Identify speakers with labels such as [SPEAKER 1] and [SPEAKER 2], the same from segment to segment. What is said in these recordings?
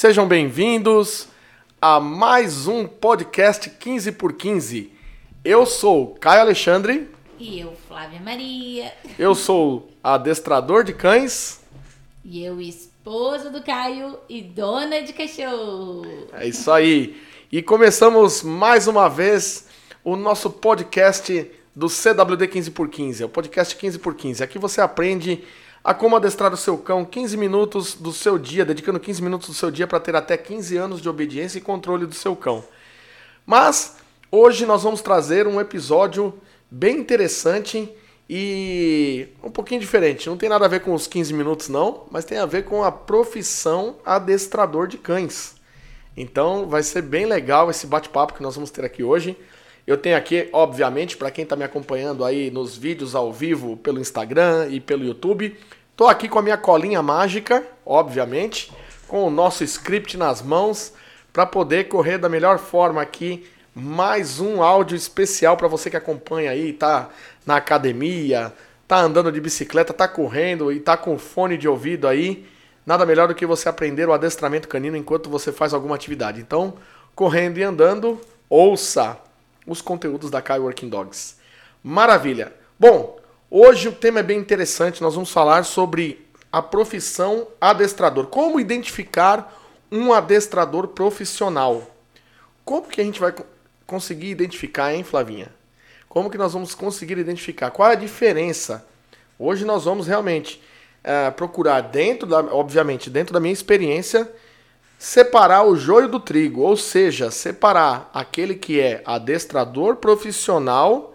[SPEAKER 1] Sejam bem-vindos a mais um podcast 15 por 15. Eu sou Caio Alexandre.
[SPEAKER 2] E eu, Flávia Maria.
[SPEAKER 1] Eu sou adestrador de cães.
[SPEAKER 2] E eu, esposa do Caio e dona de cachorro.
[SPEAKER 1] É isso aí. E começamos mais uma vez o nosso podcast do CWD 15 por 15, é o podcast 15 por 15. Aqui você aprende a como adestrar o seu cão 15 minutos do seu dia, dedicando 15 minutos do seu dia para ter até 15 anos de obediência e controle do seu cão. Mas hoje nós vamos trazer um episódio bem interessante e um pouquinho diferente. Não tem nada a ver com os 15 minutos não, mas tem a ver com a profissão adestrador de cães. Então vai ser bem legal esse bate-papo que nós vamos ter aqui hoje. Eu tenho aqui, obviamente, para quem está me acompanhando aí nos vídeos ao vivo pelo Instagram e pelo YouTube, tô aqui com a minha colinha mágica, obviamente, com o nosso script nas mãos para poder correr da melhor forma aqui mais um áudio especial para você que acompanha aí, tá na academia, tá andando de bicicleta, tá correndo e tá com fone de ouvido aí. Nada melhor do que você aprender o adestramento canino enquanto você faz alguma atividade. Então, correndo e andando, ouça os conteúdos da Kai Working Dogs. Maravilha! Bom, hoje o tema é bem interessante. Nós vamos falar sobre a profissão adestrador. Como identificar um adestrador profissional? Como que a gente vai conseguir identificar, hein, Flavinha? Como que nós vamos conseguir identificar? Qual é a diferença? Hoje nós vamos realmente é, procurar dentro da, obviamente, dentro da minha experiência, separar o joio do trigo, ou seja, separar aquele que é adestrador profissional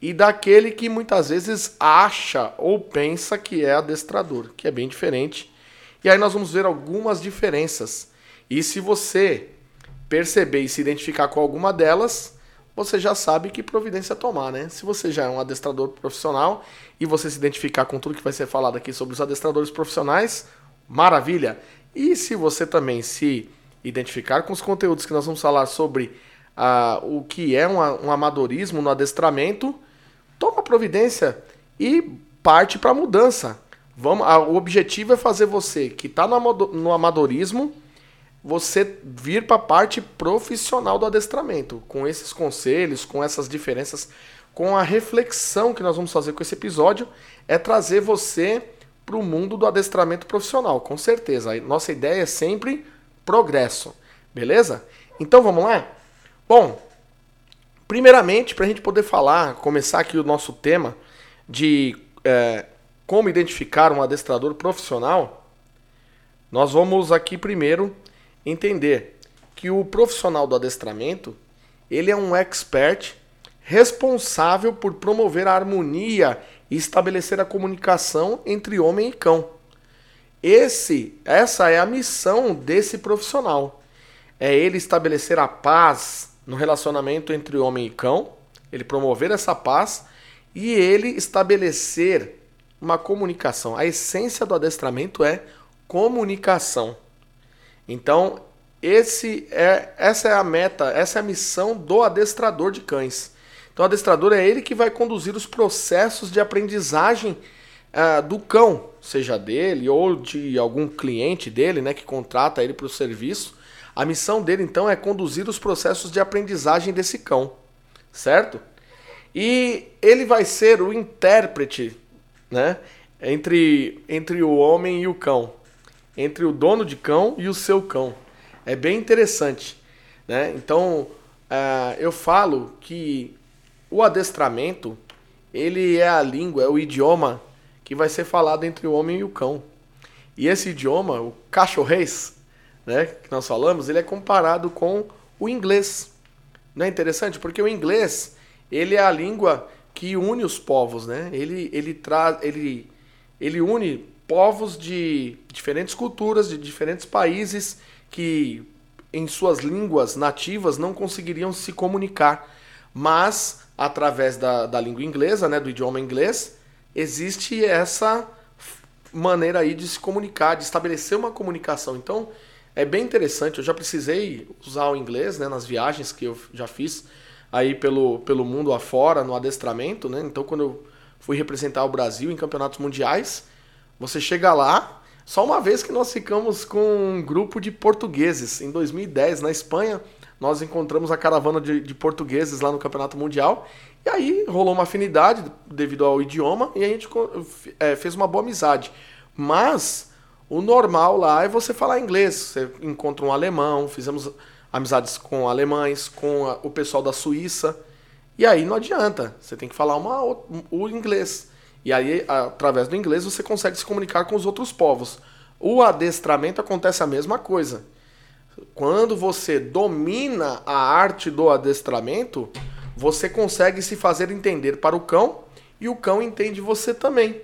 [SPEAKER 1] e daquele que muitas vezes acha ou pensa que é adestrador, que é bem diferente. E aí nós vamos ver algumas diferenças. E se você perceber e se identificar com alguma delas, você já sabe que providência tomar, né? Se você já é um adestrador profissional e você se identificar com tudo que vai ser falado aqui sobre os adestradores profissionais, maravilha! E se você também se identificar com os conteúdos que nós vamos falar sobre uh, o que é um, um amadorismo no adestramento, toma providência e parte para a mudança. Vamos, uh, o objetivo é fazer você que está no, no amadorismo você vir para a parte profissional do adestramento, com esses conselhos, com essas diferenças, com a reflexão que nós vamos fazer com esse episódio, é trazer você para o mundo do adestramento profissional, com certeza. A nossa ideia é sempre progresso, beleza? Então vamos lá? Bom, primeiramente, para a gente poder falar, começar aqui o nosso tema de é, como identificar um adestrador profissional, nós vamos aqui primeiro entender que o profissional do adestramento ele é um expert responsável por promover a harmonia e estabelecer a comunicação entre homem e cão. Esse, essa é a missão desse profissional. É ele estabelecer a paz no relacionamento entre homem e cão, ele promover essa paz e ele estabelecer uma comunicação. A essência do adestramento é comunicação. Então, esse é, essa é a meta, essa é a missão do adestrador de cães. Então, o adestrador é ele que vai conduzir os processos de aprendizagem uh, do cão, seja dele ou de algum cliente dele, né, que contrata ele para o serviço. A missão dele, então, é conduzir os processos de aprendizagem desse cão, certo? E ele vai ser o intérprete, né, entre, entre o homem e o cão, entre o dono de cão e o seu cão. É bem interessante, né? Então, uh, eu falo que o adestramento, ele é a língua, é o idioma que vai ser falado entre o homem e o cão. E esse idioma, o cachorrês, né, que nós falamos, ele é comparado com o inglês. Não é interessante? Porque o inglês, ele é a língua que une os povos, né? Ele, ele, traz, ele, ele une povos de diferentes culturas, de diferentes países que em suas línguas nativas não conseguiriam se comunicar. Mas através da, da língua inglesa, né, do idioma inglês, existe essa maneira aí de se comunicar, de estabelecer uma comunicação. Então, é bem interessante. Eu já precisei usar o inglês né, nas viagens que eu já fiz aí pelo, pelo mundo afora, no adestramento. Né? Então, quando eu fui representar o Brasil em campeonatos mundiais, você chega lá, Só uma vez que nós ficamos com um grupo de portugueses. Em 2010, na Espanha, nós encontramos a caravana de, de portugueses lá no Campeonato Mundial. E aí rolou uma afinidade devido ao idioma e a gente é, fez uma boa amizade. Mas o normal lá é você falar inglês. Você encontra um alemão, fizemos amizades com alemães, com a, o pessoal da Suíça. E aí não adianta, você tem que falar uma, o inglês. E aí, através do inglês, você consegue se comunicar com os outros povos. O adestramento acontece a mesma coisa. Quando você domina a arte do adestramento, você consegue se fazer entender para o cão e o cão entende você também.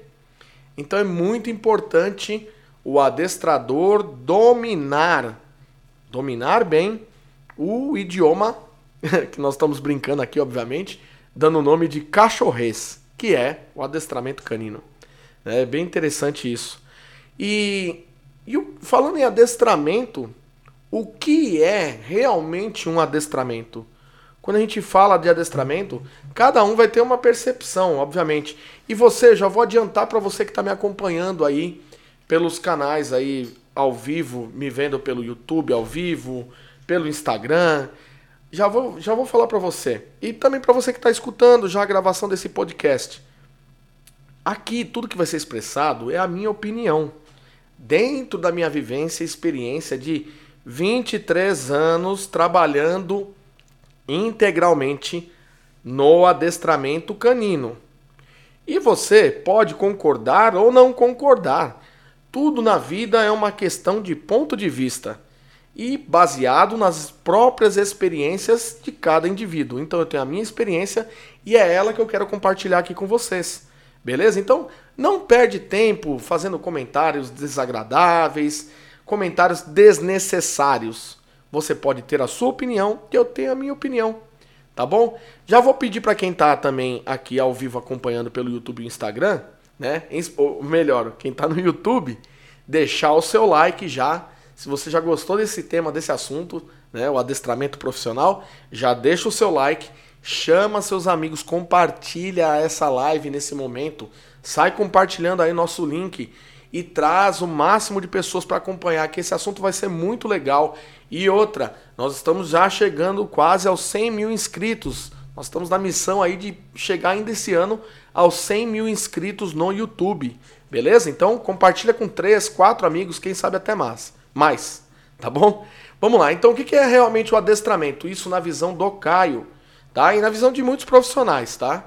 [SPEAKER 1] Então é muito importante o adestrador dominar, dominar bem o idioma que nós estamos brincando aqui, obviamente, dando o nome de cachorrês, que é o adestramento canino. É bem interessante isso. E, e falando em adestramento, o que é realmente um adestramento? Quando a gente fala de adestramento, cada um vai ter uma percepção, obviamente. E você, já vou adiantar para você que está me acompanhando aí pelos canais aí ao vivo, me vendo pelo YouTube ao vivo, pelo Instagram. Já vou, já vou falar para você. E também para você que está escutando já a gravação desse podcast. Aqui, tudo que vai ser expressado é a minha opinião. Dentro da minha vivência e experiência de 23 anos trabalhando integralmente no adestramento canino. E você pode concordar ou não concordar. Tudo na vida é uma questão de ponto de vista e baseado nas próprias experiências de cada indivíduo. Então eu tenho a minha experiência e é ela que eu quero compartilhar aqui com vocês. Beleza? Então não perde tempo fazendo comentários desagradáveis, comentários desnecessários. Você pode ter a sua opinião e eu tenho a minha opinião. Tá bom? Já vou pedir para quem tá também aqui ao vivo acompanhando pelo YouTube e Instagram, né? Ou melhor, quem tá no YouTube, deixar o seu like já se você já gostou desse tema, desse assunto, né, o adestramento profissional, já deixa o seu like, chama seus amigos, compartilha essa live nesse momento, sai compartilhando aí nosso link e traz o máximo de pessoas para acompanhar, que esse assunto vai ser muito legal. E outra, nós estamos já chegando quase aos 100 mil inscritos. Nós estamos na missão aí de chegar ainda esse ano aos 100 mil inscritos no YouTube. Beleza? Então compartilha com três, quatro amigos, quem sabe até mais mais, tá bom? Vamos lá, então o que é realmente o adestramento? Isso na visão do Caio, tá? E na visão de muitos profissionais, tá?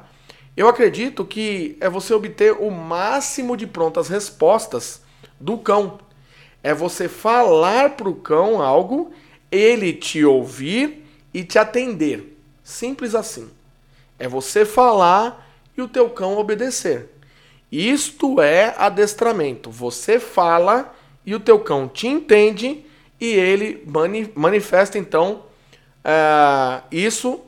[SPEAKER 1] Eu acredito que é você obter o máximo de prontas respostas do cão. É você falar para o cão algo, ele te ouvir e te atender. Simples assim. É você falar e o teu cão obedecer. Isto é adestramento. Você fala e o teu cão te entende e ele mani manifesta então é, isso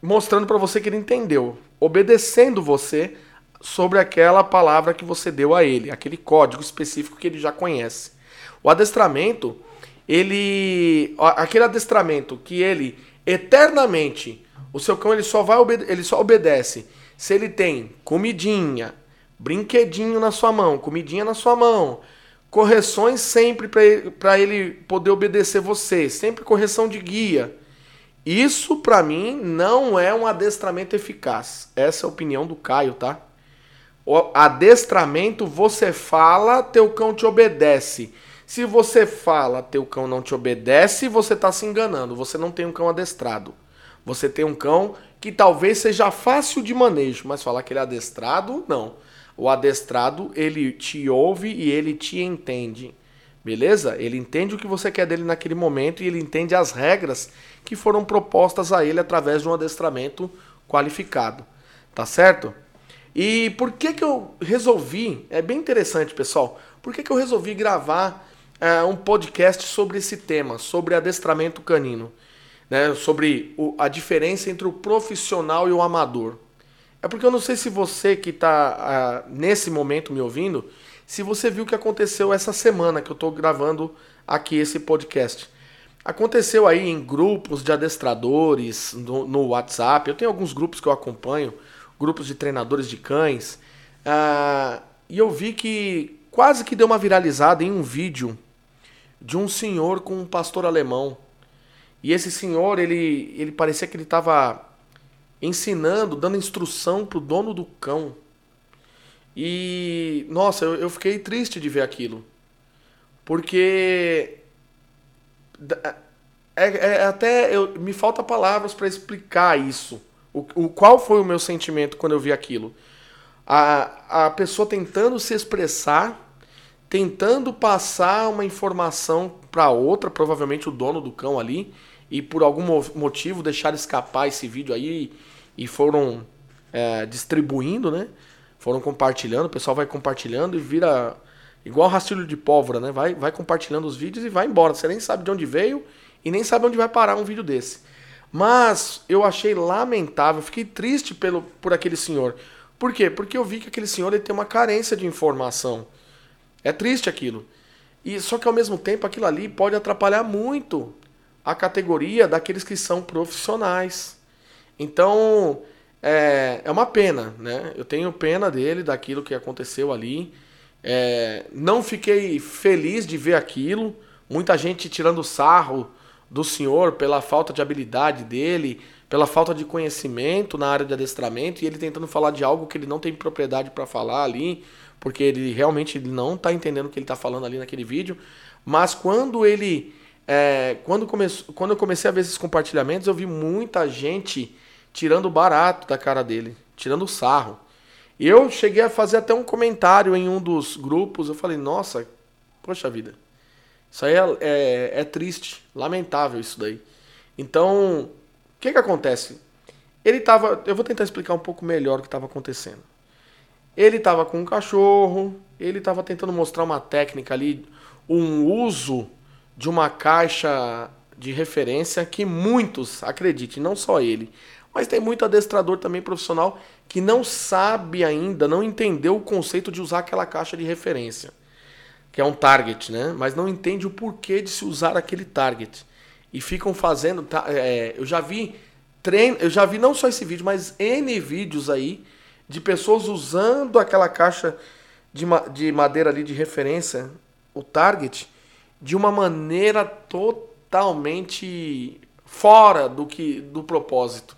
[SPEAKER 1] mostrando para você que ele entendeu, obedecendo você sobre aquela palavra que você deu a ele, aquele código específico que ele já conhece. O adestramento, ele aquele adestramento que ele eternamente o seu cão ele só vai ele só obedece se ele tem comidinha, brinquedinho na sua mão, comidinha na sua mão, correções sempre para ele, ele poder obedecer você, sempre correção de guia. Isso para mim não é um adestramento eficaz. Essa é a opinião do Caio, tá? O adestramento você fala, teu cão te obedece. Se você fala, teu cão não te obedece, você está se enganando. Você não tem um cão adestrado. Você tem um cão que talvez seja fácil de manejo, mas falar que ele é adestrado, não. O adestrado, ele te ouve e ele te entende. Beleza? Ele entende o que você quer dele naquele momento e ele entende as regras que foram propostas a ele através de um adestramento qualificado. Tá certo? E por que que eu resolvi, é bem interessante, pessoal, por que que eu resolvi gravar é, um podcast sobre esse tema, sobre adestramento canino, né? sobre o, a diferença entre o profissional e o amador. É porque eu não sei se você que está uh, nesse momento me ouvindo, se você viu o que aconteceu essa semana que eu estou gravando aqui esse podcast. Aconteceu aí em grupos de adestradores no, no, WhatsApp. Eu tenho alguns grupos que eu acompanho, grupos de treinadores de cães. Uh, e eu vi que quase que deu uma viralizada em um vídeo de um senhor com um pastor alemão. E esse senhor, ele, ele parecia que ele estava ensinando, dando instrução pro dono do cão. E, nossa, eu, eu fiquei triste de ver aquilo. Porque. É, é até. Eu, me falta palavras para explicar isso. O, o, qual foi o meu sentimento quando eu vi aquilo? A, a pessoa tentando se expressar, tentando passar uma informação para outra, provavelmente o dono do cão ali, e por algum motivo deixar escapar esse vídeo aí e foram é, distribuindo, né? Foram compartilhando, o pessoal vai compartilhando e vira igual rastilho de pólvora, né? Vai, vai compartilhando os vídeos e vai embora. Você nem sabe de onde veio e nem sabe onde vai parar um vídeo desse. Mas eu achei lamentável, fiquei triste pelo, por aquele senhor. Por quê? Porque eu vi que aquele senhor ele tem uma carência de informação. É triste aquilo. E só que ao mesmo tempo aquilo ali pode atrapalhar muito a categoria daqueles que são profissionais. Então, é, é uma pena, né? Eu tenho pena dele, daquilo que aconteceu ali. É, não fiquei feliz de ver aquilo. Muita gente tirando sarro do senhor pela falta de habilidade dele, pela falta de conhecimento na área de adestramento e ele tentando falar de algo que ele não tem propriedade para falar ali, porque ele realmente não está entendendo o que ele está falando ali naquele vídeo. Mas quando ele é, quando, quando eu comecei a ver esses compartilhamentos, eu vi muita gente tirando barato da cara dele, tirando sarro. Eu cheguei a fazer até um comentário em um dos grupos. Eu falei, nossa, poxa vida, isso aí é, é, é triste, lamentável isso daí. Então, o que que acontece? Ele tava, eu vou tentar explicar um pouco melhor o que estava acontecendo. Ele estava com um cachorro, ele estava tentando mostrar uma técnica ali, um uso de uma caixa de referência que muitos, acredite, não só ele, mas tem muito adestrador também profissional que não sabe ainda, não entendeu o conceito de usar aquela caixa de referência, que é um target, né? Mas não entende o porquê de se usar aquele target. E ficam fazendo. Tá, é, eu já vi treino, eu já vi não só esse vídeo, mas N vídeos aí de pessoas usando aquela caixa de, de madeira ali de referência, o target, de uma maneira totalmente fora do que do propósito,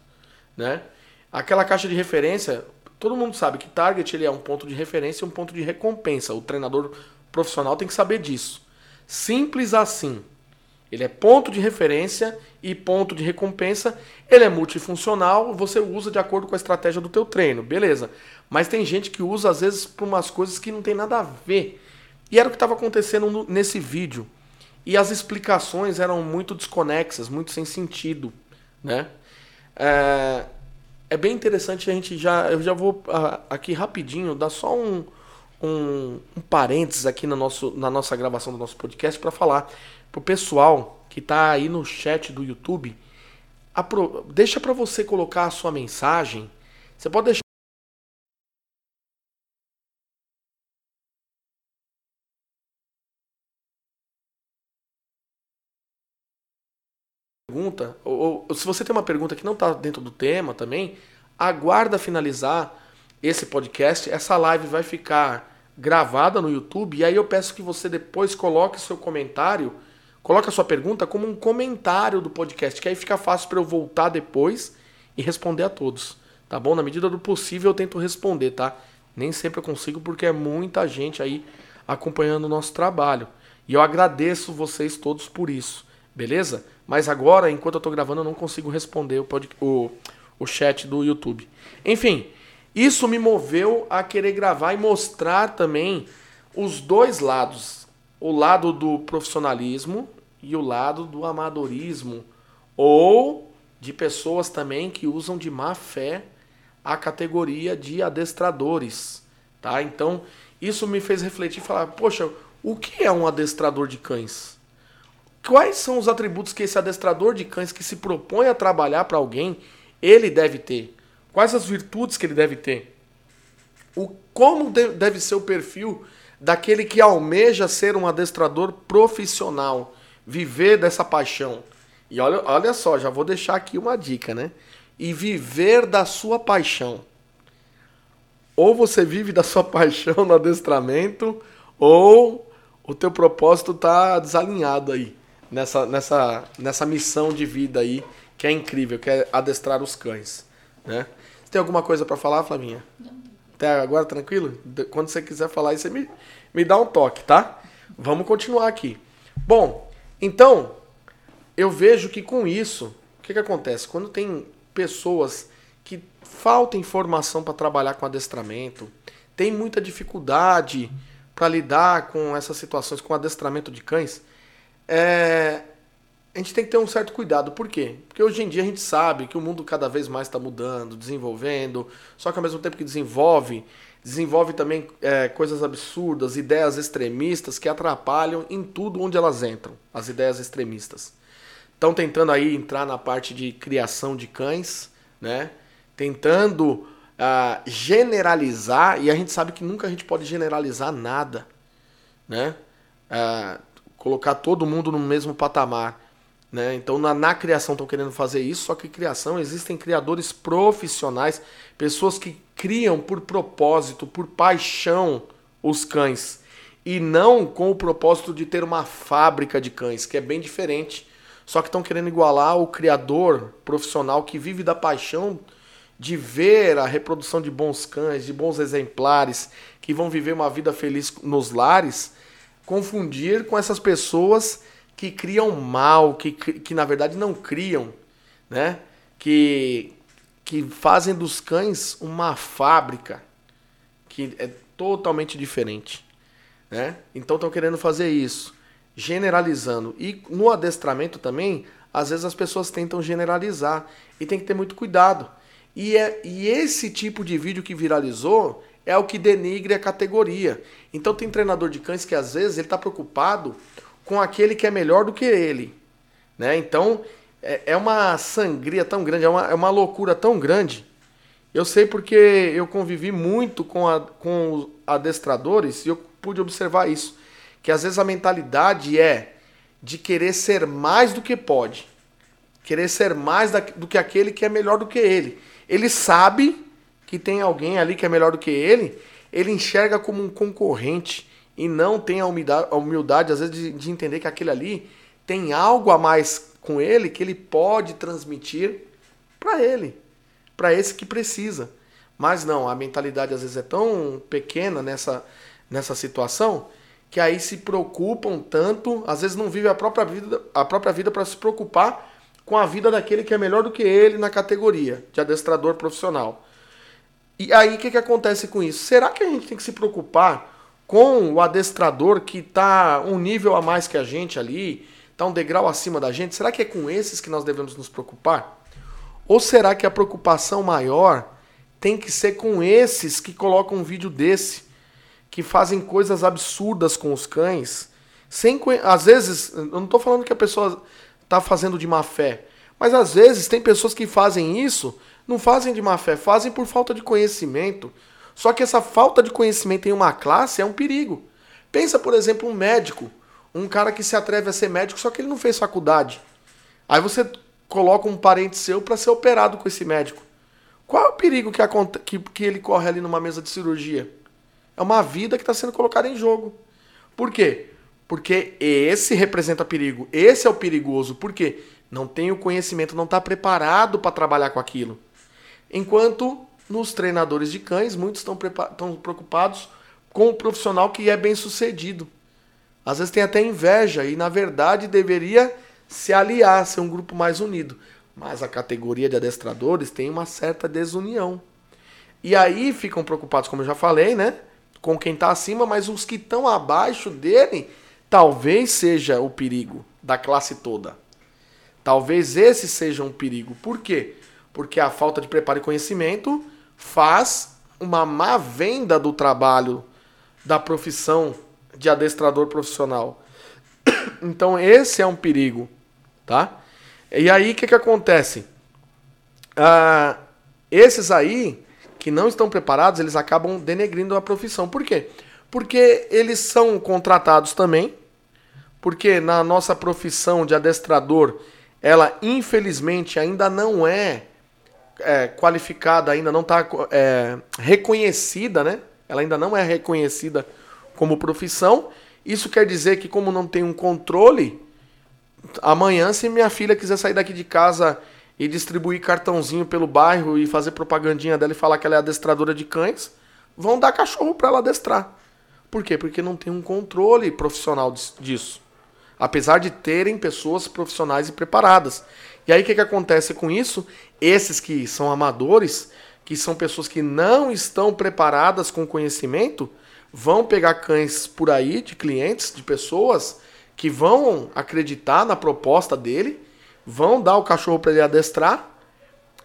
[SPEAKER 1] né? Aquela caixa de referência, todo mundo sabe que target ele é um ponto de referência e um ponto de recompensa. O treinador profissional tem que saber disso. Simples assim. Ele é ponto de referência e ponto de recompensa. Ele é multifuncional, você usa de acordo com a estratégia do teu treino, beleza? Mas tem gente que usa às vezes para umas coisas que não tem nada a ver. E era o que estava acontecendo nesse vídeo. E as explicações eram muito desconexas, muito sem sentido, né? É, é bem interessante a gente já, eu já vou aqui rapidinho dar só um, um, um parênteses aqui no nosso, na nossa gravação do nosso podcast para falar pro pessoal que está aí no chat do YouTube, deixa para você colocar a sua mensagem. Você pode deixar pergunta, ou, se você tem uma pergunta que não está dentro do tema também, aguarda finalizar esse podcast. Essa live vai ficar gravada no YouTube e aí eu peço que você depois coloque seu comentário, coloque a sua pergunta como um comentário do podcast, que aí fica fácil para eu voltar depois e responder a todos, tá bom? Na medida do possível eu tento responder, tá? Nem sempre eu consigo porque é muita gente aí acompanhando o nosso trabalho. E eu agradeço vocês todos por isso, beleza? Mas agora, enquanto eu estou gravando, eu não consigo responder o, o, o chat do YouTube. Enfim, isso me moveu a querer gravar e mostrar também os dois lados. O lado do profissionalismo e o lado do amadorismo. Ou de pessoas também que usam de má fé a categoria de adestradores. Tá? Então, isso me fez refletir e falar: poxa, o que é um adestrador de cães? Quais são os atributos que esse adestrador de cães que se propõe a trabalhar para alguém, ele deve ter? Quais as virtudes que ele deve ter? O, como deve ser o perfil daquele que almeja ser um adestrador profissional, viver dessa paixão? E olha, olha só, já vou deixar aqui uma dica, né? E viver da sua paixão. Ou você vive da sua paixão no adestramento, ou o teu propósito tá desalinhado aí nessa, nessa, nessa missão de vida aí que é incrível, que é adestrar os cães, né? Tem alguma coisa para falar, Flavinha? Não. Até agora tranquilo? Quando você quiser falar aí, você me, me dá um toque, tá? Vamos continuar aqui. Bom, então, eu vejo que com isso, o que, que acontece? Quando tem pessoas que falta informação para trabalhar com adestramento, tem muita dificuldade para lidar com essas situações, com adestramento de cães, é, a gente tem que ter um certo cuidado. Por quê? Porque hoje em dia a gente sabe que o mundo cada vez mais está mudando, desenvolvendo, só que ao mesmo tempo que desenvolve, desenvolve também é, coisas absurdas, ideias extremistas que atrapalham em tudo onde elas entram, as ideias extremistas. Estão tentando aí entrar na parte de criação de cães, né? Tentando uh, generalizar, e a gente sabe que nunca a gente pode generalizar nada, né? Uh, colocar todo mundo no mesmo patamar. Né? Então, na, na criação estão querendo fazer isso, só que criação existem criadores profissionais, pessoas que criam por propósito, por paixão os cães, e não com o propósito de ter uma fábrica de cães, que é bem diferente. Só que estão querendo igualar o criador profissional que vive da paixão de ver a reprodução de bons cães, de bons exemplares, que vão viver uma vida feliz nos lares, confundir com essas pessoas que criam mal, que, que na verdade não criam, né? Que, que fazem dos cães uma fábrica que é totalmente diferente, né? Então estão querendo fazer isso, generalizando. E no adestramento também, às vezes as pessoas tentam generalizar e tem que ter muito cuidado. E, é, e esse tipo de vídeo que viralizou é o que denigre a categoria. Então tem treinador de cães que às vezes ele está preocupado com aquele que é melhor do que ele. Né? Então, é, é uma sangria tão grande, é uma, é uma loucura tão grande. Eu sei porque eu convivi muito com, a, com adestradores e eu pude observar isso. Que às vezes a mentalidade é de querer ser mais do que pode. Querer ser mais da, do que aquele que é melhor do que ele. Ele sabe que tem alguém ali que é melhor do que ele, ele enxerga como um concorrente e não tem a humildade, a humildade às vezes, de, de entender que aquele ali tem algo a mais com ele que ele pode transmitir para ele, para esse que precisa. Mas não, a mentalidade às vezes é tão pequena nessa, nessa situação que aí se preocupam tanto, às vezes não vive a própria vida, a própria vida para se preocupar com a vida daquele que é melhor do que ele na categoria de adestrador profissional. E aí o que, que acontece com isso? Será que a gente tem que se preocupar com o adestrador que está um nível a mais que a gente ali, está um degrau acima da gente, será que é com esses que nós devemos nos preocupar? Ou será que a preocupação maior tem que ser com esses que colocam um vídeo desse, que fazem coisas absurdas com os cães, sem às vezes, eu não estou falando que a pessoa está fazendo de má fé, mas às vezes tem pessoas que fazem isso, não fazem de má fé, fazem por falta de conhecimento, só que essa falta de conhecimento em uma classe é um perigo. Pensa, por exemplo, um médico, um cara que se atreve a ser médico, só que ele não fez faculdade. Aí você coloca um parente seu para ser operado com esse médico. Qual é o perigo que, que, que ele corre ali numa mesa de cirurgia? É uma vida que está sendo colocada em jogo. Por quê? Porque esse representa perigo. Esse é o perigoso. Por quê? Não tem o conhecimento, não está preparado para trabalhar com aquilo. Enquanto nos treinadores de cães, muitos estão, preocupados com o profissional que é bem sucedido. Às vezes tem até inveja e, na verdade, deveria se aliar, ser um grupo mais unido. Mas a categoria de adestradores tem uma certa desunião. E aí ficam preocupados, como eu já falei, né? Com quem está acima, mas os que estão abaixo dele, talvez seja o perigo da classe toda. Talvez esse seja um perigo. Por quê? Porque a falta de preparo e conhecimento faz uma má venda do trabalho da profissão de adestrador profissional. Então esse é um perigo, tá? E aí o que, que acontece? Ah, esses aí que não estão preparados, eles acabam denegrindo a profissão. Por quê? Porque eles são contratados também, porque na nossa profissão de adestrador, ela infelizmente ainda não é é, qualificada, ainda não está é, reconhecida, né? Ela ainda não é reconhecida como profissão. Isso quer dizer que, como não tem um controle, amanhã, se minha filha quiser sair daqui de casa e distribuir cartãozinho pelo bairro e fazer propagandinha dela e falar que ela é adestradora de cães, vão dar cachorro para ela adestrar. Por quê? Porque não tem um controle profissional disso. Apesar de terem pessoas profissionais e preparadas. E aí o que, que acontece com isso? Esses que são amadores, que são pessoas que não estão preparadas com conhecimento, vão pegar cães por aí de clientes, de pessoas que vão acreditar na proposta dele, vão dar o cachorro para ele adestrar.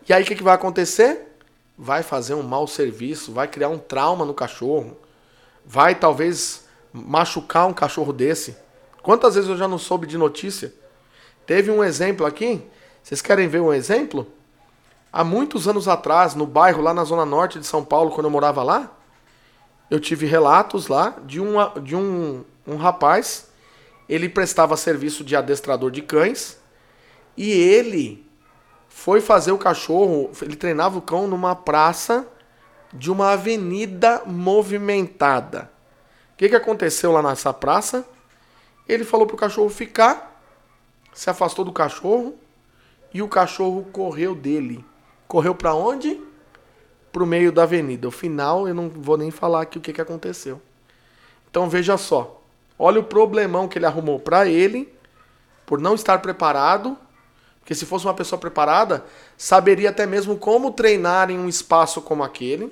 [SPEAKER 1] E aí o que, que vai acontecer? Vai fazer um mau serviço, vai criar um trauma no cachorro, vai talvez machucar um cachorro desse. Quantas vezes eu já não soube de notícia? Teve um exemplo aqui. Vocês querem ver um exemplo? Há muitos anos atrás, no bairro lá na zona norte de São Paulo, quando eu morava lá, eu tive relatos lá de, uma, de um, um rapaz. Ele prestava serviço de adestrador de cães e ele foi fazer o cachorro. Ele treinava o cão numa praça de uma avenida movimentada. O que, que aconteceu lá nessa praça? Ele falou pro cachorro ficar, se afastou do cachorro e o cachorro correu dele. Correu para onde? Pro meio da avenida. O final eu não vou nem falar aqui o que, que aconteceu. Então veja só. Olha o problemão que ele arrumou para ele por não estar preparado. Porque se fosse uma pessoa preparada, saberia até mesmo como treinar em um espaço como aquele.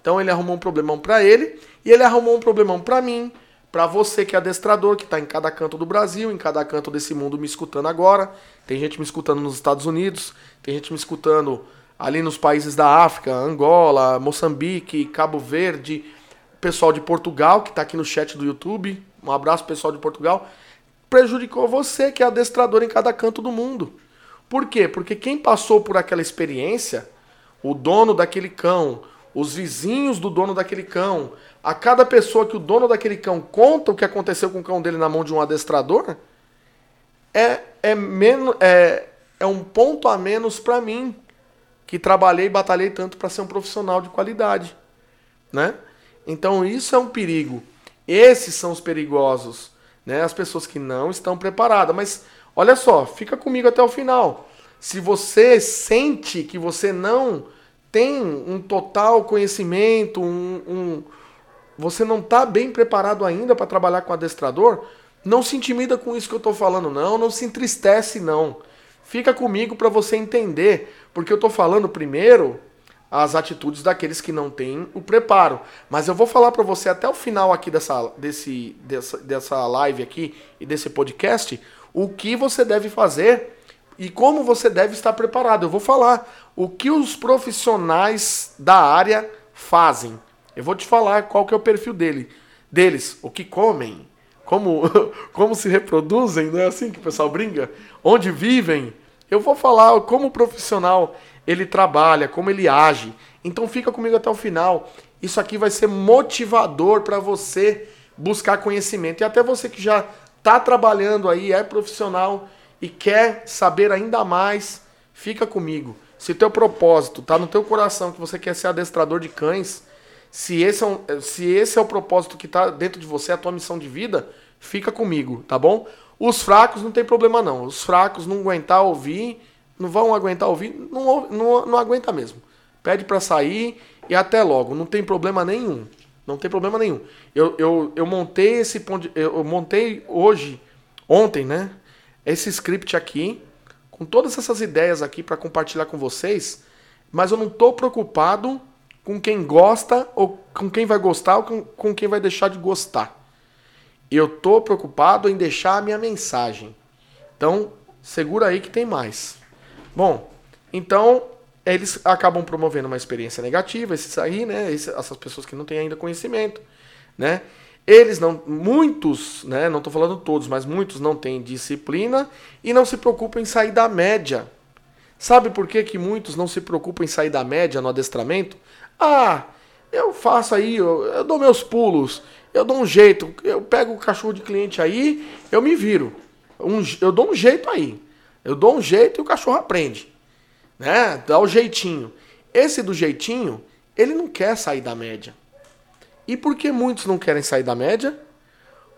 [SPEAKER 1] Então ele arrumou um problemão para ele e ele arrumou um problemão para mim, para você que é adestrador, que está em cada canto do Brasil, em cada canto desse mundo me escutando agora. Tem gente me escutando nos Estados Unidos, tem gente me escutando ali nos países da África, Angola, Moçambique, Cabo Verde, pessoal de Portugal que está aqui no chat do YouTube. Um abraço pessoal de Portugal. Prejudicou você que é adestrador em cada canto do mundo. Por quê? Porque quem passou por aquela experiência, o dono daquele cão, os vizinhos do dono daquele cão, a cada pessoa que o dono daquele cão conta o que aconteceu com o cão dele na mão de um adestrador, é, é, menos, é, é um ponto a menos para mim, que trabalhei e batalhei tanto para ser um profissional de qualidade. Né? Então isso é um perigo. Esses são os perigosos, né? As pessoas que não estão preparadas. Mas olha só, fica comigo até o final. Se você sente que você não tem um total conhecimento, um, um você não está bem preparado ainda para trabalhar com adestrador, não se intimida com isso que eu estou falando, não. Não se entristece, não. Fica comigo para você entender, porque eu estou falando primeiro as atitudes daqueles que não têm o preparo. Mas eu vou falar para você até o final aqui dessa, desse, dessa, dessa live aqui e desse podcast o que você deve fazer e como você deve estar preparado. Eu vou falar o que os profissionais da área fazem. Eu vou te falar qual que é o perfil dele, deles, o que comem, como, como se reproduzem, não é assim que o pessoal brinca? Onde vivem. Eu vou falar como profissional ele trabalha, como ele age. Então fica comigo até o final. Isso aqui vai ser motivador para você buscar conhecimento. E até você que já está trabalhando aí, é profissional e quer saber ainda mais, fica comigo. Se teu propósito está no teu coração que você quer ser adestrador de cães, se esse é, um, se esse é o propósito que está dentro de você, a tua missão de vida, fica comigo, tá bom? Os fracos não tem problema não. Os fracos não aguentar ouvir, não vão aguentar ouvir, não, não, não aguenta mesmo. Pede para sair e até logo. Não tem problema nenhum. Não tem problema nenhum. Eu, eu, eu montei esse ponto. Eu montei hoje, ontem, né? Esse script aqui, com todas essas ideias aqui para compartilhar com vocês. Mas eu não estou preocupado com quem gosta ou com quem vai gostar ou com, com quem vai deixar de gostar. Eu tô preocupado em deixar a minha mensagem. Então, segura aí que tem mais. Bom, então eles acabam promovendo uma experiência negativa, esses aí, né, essas pessoas que não têm ainda conhecimento, né? Eles não, muitos, né, não estou falando todos, mas muitos não têm disciplina e não se preocupam em sair da média. Sabe por que, que muitos não se preocupam em sair da média no adestramento? Ah, eu faço aí, eu, eu dou meus pulos, eu dou um jeito, eu pego o cachorro de cliente aí, eu me viro. Um, eu dou um jeito aí. Eu dou um jeito e o cachorro aprende. Né? Dá o jeitinho. Esse do jeitinho, ele não quer sair da média. E por que muitos não querem sair da média?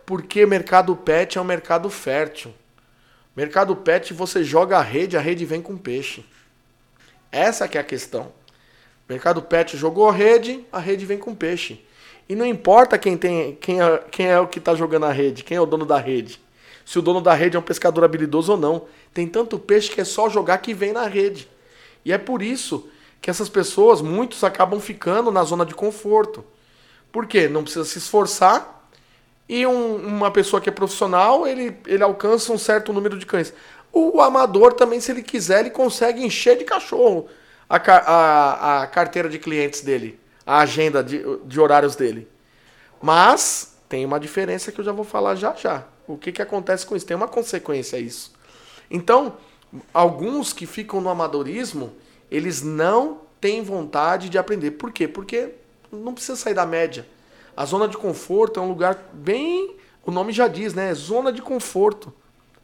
[SPEAKER 1] Porque mercado pet é um mercado fértil. Mercado pet você joga a rede, a rede vem com peixe. Essa que é a questão. Mercado pet jogou a rede, a rede vem com peixe. E não importa quem, tem, quem, é, quem é o que está jogando a rede, quem é o dono da rede. Se o dono da rede é um pescador habilidoso ou não. Tem tanto peixe que é só jogar que vem na rede. E é por isso que essas pessoas, muitos acabam ficando na zona de conforto. Por quê? Não precisa se esforçar e um, uma pessoa que é profissional, ele, ele alcança um certo número de cães. O amador também, se ele quiser, ele consegue encher de cachorro a, a, a carteira de clientes dele, a agenda de, de horários dele. Mas tem uma diferença que eu já vou falar já já. O que, que acontece com isso? Tem uma consequência isso. Então, alguns que ficam no amadorismo, eles não têm vontade de aprender. Por quê? Porque não precisa sair da média. A zona de conforto é um lugar bem. O nome já diz, né? Zona de conforto.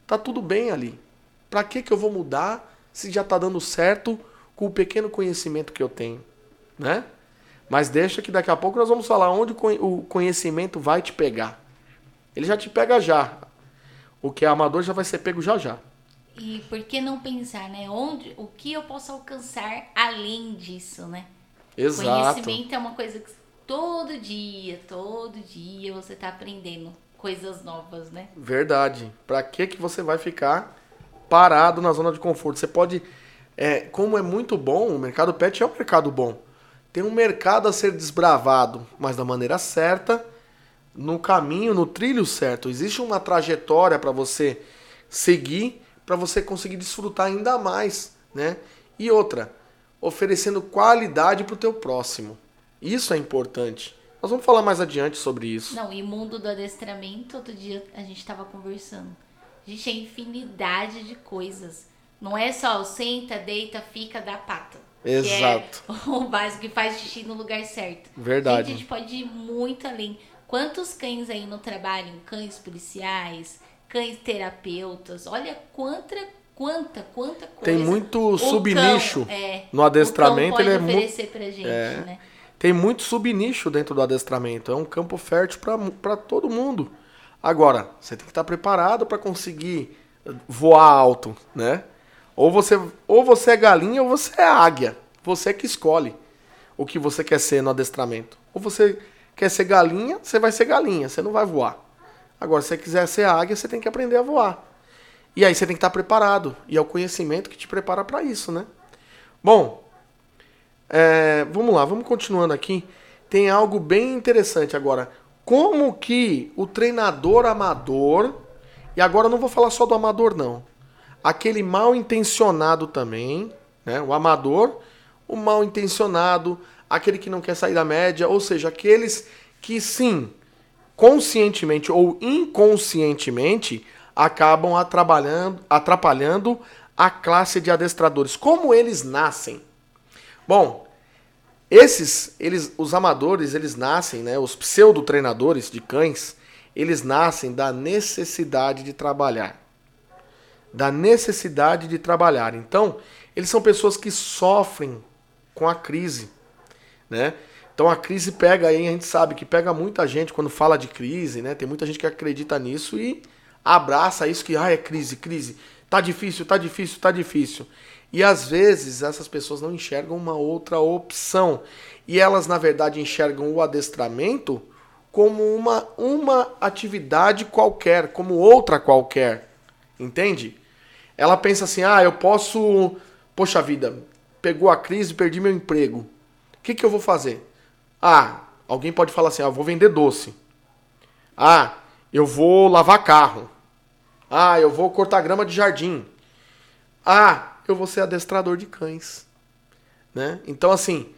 [SPEAKER 1] Tá tudo bem ali. Para que, que eu vou mudar se já tá dando certo com o pequeno conhecimento que eu tenho? Né? Mas deixa que daqui a pouco nós vamos falar onde o conhecimento vai te pegar. Ele já te pega já. O que é amador já vai ser pego já já.
[SPEAKER 2] E por que não pensar, né? Onde, o que eu posso alcançar além disso, né?
[SPEAKER 1] Exato.
[SPEAKER 2] Conhecimento é uma coisa que todo dia, todo dia você está aprendendo coisas novas, né?
[SPEAKER 1] Verdade. Para que que você vai ficar parado na zona de conforto? Você pode, é, como é muito bom, o mercado pet é um mercado bom. Tem um mercado a ser desbravado, mas da maneira certa, no caminho, no trilho certo. Existe uma trajetória para você seguir, para você conseguir desfrutar ainda mais, né? E outra, oferecendo qualidade para o teu próximo. Isso é importante. Nós vamos falar mais adiante sobre isso.
[SPEAKER 2] Não, e mundo do adestramento, outro dia a gente estava conversando. A gente tem infinidade de coisas. Não é só senta, deita, fica, dá pata.
[SPEAKER 1] Exato.
[SPEAKER 2] Que é o básico que faz xixi no lugar certo.
[SPEAKER 1] Verdade.
[SPEAKER 2] Gente, a gente pode ir muito além. Quantos cães aí no trabalho? Cães policiais, cães terapeutas. Olha quanta, quanta, quanta coisa.
[SPEAKER 1] Tem muito subnicho é, no adestramento.
[SPEAKER 2] O cão pode
[SPEAKER 1] ele
[SPEAKER 2] é oferecer pra gente, é. né?
[SPEAKER 1] Tem muito subnicho dentro do adestramento. É um campo fértil para todo mundo. Agora, você tem que estar preparado para conseguir voar alto, né? Ou você, ou você é galinha ou você é águia. Você que escolhe o que você quer ser no adestramento. Ou você quer ser galinha, você vai ser galinha, você não vai voar. Agora, se você quiser ser águia, você tem que aprender a voar. E aí você tem que estar preparado. E é o conhecimento que te prepara para isso, né? Bom, é, vamos lá, vamos continuando aqui. Tem algo bem interessante agora. Como que o treinador amador, e agora eu não vou falar só do amador não, aquele mal intencionado também, né? O amador, o mal intencionado, aquele que não quer sair da média, ou seja, aqueles que sim, conscientemente ou inconscientemente acabam atrapalhando, atrapalhando a classe de adestradores. Como eles nascem? Bom, esses, eles, os amadores, eles nascem, né, os pseudo treinadores de cães, eles nascem da necessidade de trabalhar. Da necessidade de trabalhar. Então, eles são pessoas que sofrem com a crise, né? Então a crise pega aí, a gente sabe que pega muita gente quando fala de crise, né? Tem muita gente que acredita nisso e abraça isso que ah, é crise, crise. Tá difícil, tá difícil, tá difícil. E às vezes essas pessoas não enxergam uma outra opção. E elas, na verdade, enxergam o adestramento como uma, uma atividade qualquer, como outra qualquer. Entende? Ela pensa assim: ah, eu posso. Poxa vida, pegou a crise, perdi meu emprego. O que, que eu vou fazer? Ah, alguém pode falar assim: ah, eu vou vender doce. Ah, eu vou lavar carro. Ah, eu vou cortar grama de jardim. Ah, eu vou ser adestrador de cães. Né? Então, assim,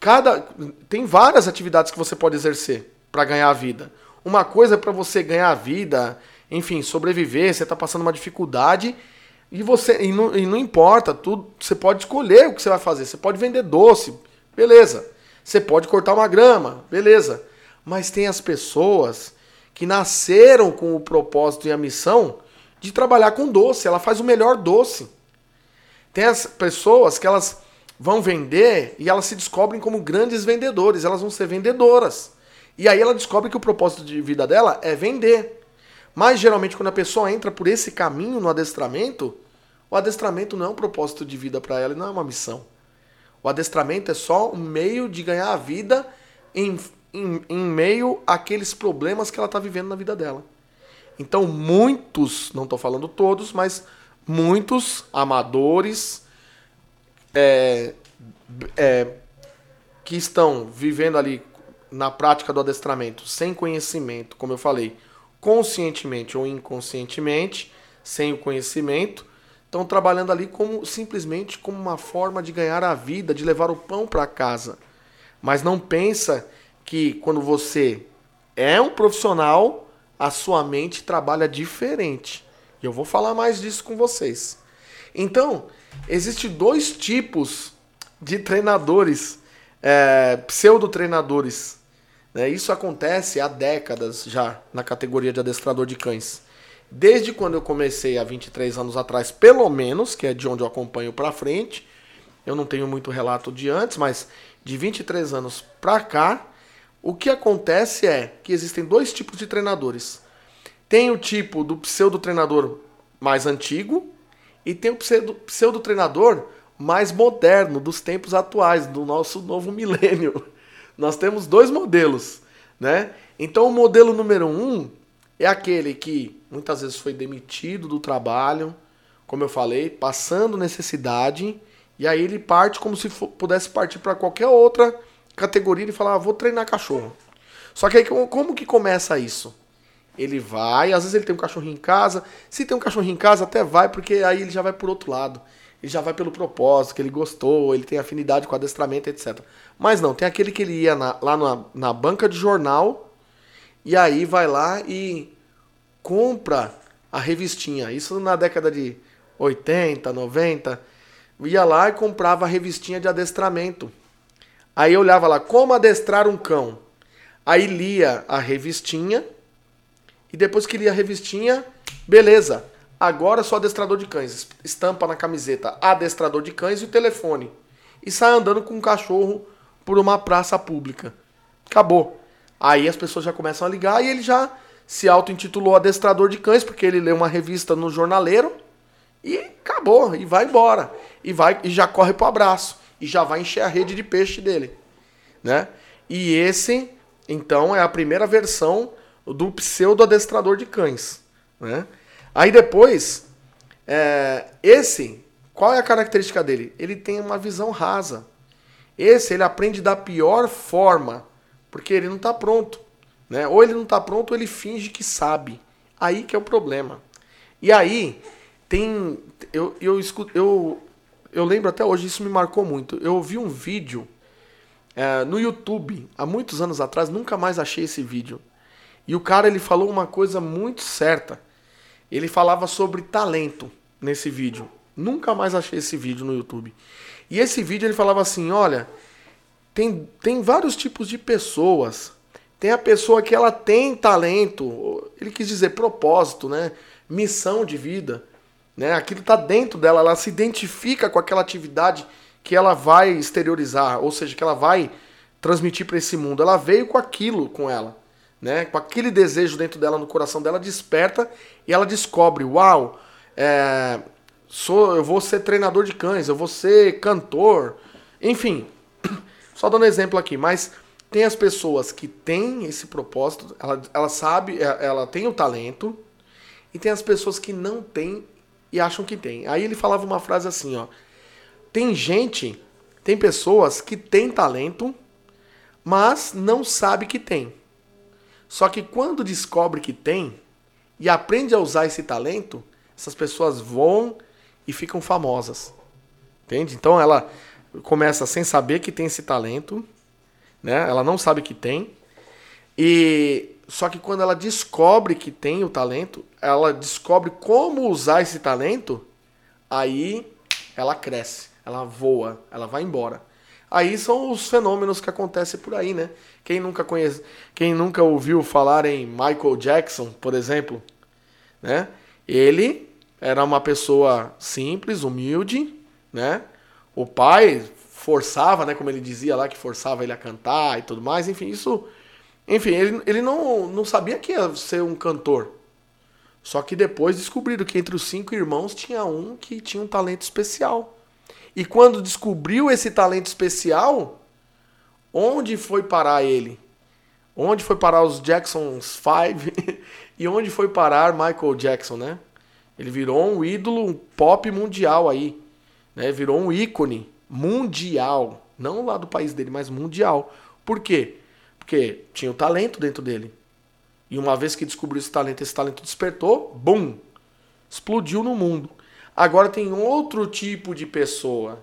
[SPEAKER 1] cada tem várias atividades que você pode exercer para ganhar a vida. Uma coisa é para você ganhar a vida, enfim, sobreviver, você está passando uma dificuldade e você e não, e não importa, tudo, você pode escolher o que você vai fazer. Você pode vender doce, beleza. Você pode cortar uma grama, beleza. Mas tem as pessoas que nasceram com o propósito e a missão de trabalhar com doce. Ela faz o melhor doce. Tem as pessoas que elas vão vender e elas se descobrem como grandes vendedores, elas vão ser vendedoras. E aí ela descobre que o propósito de vida dela é vender. Mas geralmente quando a pessoa entra por esse caminho no adestramento, o adestramento não é um propósito de vida para ela, não é uma missão. O adestramento é só um meio de ganhar a vida em, em, em meio àqueles problemas que ela está vivendo na vida dela. Então, muitos, não estou falando todos, mas muitos amadores é, é, que estão vivendo ali na prática do adestramento sem conhecimento, como eu falei, conscientemente ou inconscientemente, sem o conhecimento, estão trabalhando ali como simplesmente como uma forma de ganhar a vida, de levar o pão para casa. Mas não pensa que quando você é um profissional, a sua mente trabalha diferente. E eu vou falar mais disso com vocês. Então, existem dois tipos de treinadores, é, pseudo-treinadores. Né? Isso acontece há décadas já na categoria de adestrador de cães. Desde quando eu comecei há 23 anos atrás, pelo menos, que é de onde eu acompanho para frente, eu não tenho muito relato de antes, mas de 23 anos para cá, o que acontece é que existem dois tipos de treinadores. Tem o tipo do pseudo treinador mais antigo e tem o pseudo, pseudo treinador mais moderno dos tempos atuais, do nosso novo milênio. Nós temos dois modelos, né? Então o modelo número um é aquele que muitas vezes foi demitido do trabalho, como eu falei, passando necessidade, e aí ele parte como se pudesse partir para qualquer outra categoria e falar, ah, vou treinar cachorro. Só que aí como que começa isso? Ele vai, às vezes ele tem um cachorro em casa. Se tem um cachorro em casa, até vai, porque aí ele já vai por outro lado. Ele já vai pelo propósito, que ele gostou, ele tem afinidade com adestramento, etc. Mas não, tem aquele que ele ia na, lá na, na banca de jornal e aí vai lá e compra a revistinha. Isso na década de 80, 90. Ia lá e comprava a revistinha de adestramento. Aí eu olhava lá, como adestrar um cão. Aí lia a revistinha e depois que lia a revistinha, beleza. Agora sou adestrador de cães. Estampa na camiseta adestrador de cães e o telefone. E sai andando com um cachorro por uma praça pública. Acabou. Aí as pessoas já começam a ligar e ele já se auto-intitulou adestrador de cães, porque ele lê uma revista no jornaleiro e acabou, e vai embora. E vai e já corre pro abraço. E já vai encher a rede de peixe dele. Né? E esse, então, é a primeira versão do pseudo-adestrador de cães. Né? Aí depois, é, esse, qual é a característica dele? Ele tem uma visão rasa. Esse ele aprende da pior forma, porque ele não está pronto. Né? Ou ele não está pronto ou ele finge que sabe. Aí que é o problema. E aí, tem. Eu, eu, escuto, eu, eu lembro até hoje, isso me marcou muito. Eu ouvi um vídeo é, no YouTube, há muitos anos atrás, nunca mais achei esse vídeo. E o cara ele falou uma coisa muito certa. Ele falava sobre talento nesse vídeo. Nunca mais achei esse vídeo no YouTube. E esse vídeo ele falava assim: olha, tem, tem vários tipos de pessoas. Tem a pessoa que ela tem talento, ele quis dizer propósito, né? Missão de vida. Né? Aquilo está dentro dela, ela se identifica com aquela atividade que ela vai exteriorizar, ou seja, que ela vai transmitir para esse mundo. Ela veio com aquilo com ela né? Com aquele desejo dentro dela, no coração dela, desperta e ela descobre, uau, é, sou, eu vou ser treinador de cães, eu vou ser cantor, enfim. Só dando exemplo aqui, mas tem as pessoas que têm esse propósito, ela, ela sabe, é, ela tem o talento, e tem as pessoas que não têm e acham que tem. Aí ele falava uma frase assim, ó. Tem gente, tem pessoas que têm talento, mas não sabe que tem. Só que quando descobre que tem e aprende a usar esse talento, essas pessoas vão e ficam famosas. Entende? Então ela começa sem saber que tem esse talento, né? Ela não sabe que tem. E só que quando ela descobre que tem o talento, ela descobre como usar esse talento, aí ela cresce, ela voa, ela vai embora. Aí são os fenômenos que acontecem por aí, né? Quem nunca conhece, quem nunca ouviu falar em Michael Jackson, por exemplo, né? Ele era uma pessoa simples, humilde, né? O pai forçava, né, como ele dizia lá que forçava ele a cantar e tudo mais. Enfim, isso Enfim, ele, ele não, não sabia que ia ser um cantor. Só que depois descobriram que entre os cinco irmãos tinha um que tinha um talento especial. E quando descobriu esse talento especial, onde foi parar ele? Onde foi parar os Jacksons 5? e onde foi parar Michael Jackson, né? Ele virou um ídolo um pop mundial aí. Né? Virou um ícone mundial. Não lá do país dele, mas mundial. Por quê? Porque tinha o talento dentro dele. E uma vez que descobriu esse talento, esse talento despertou, bum! Explodiu no mundo. Agora tem outro tipo de pessoa.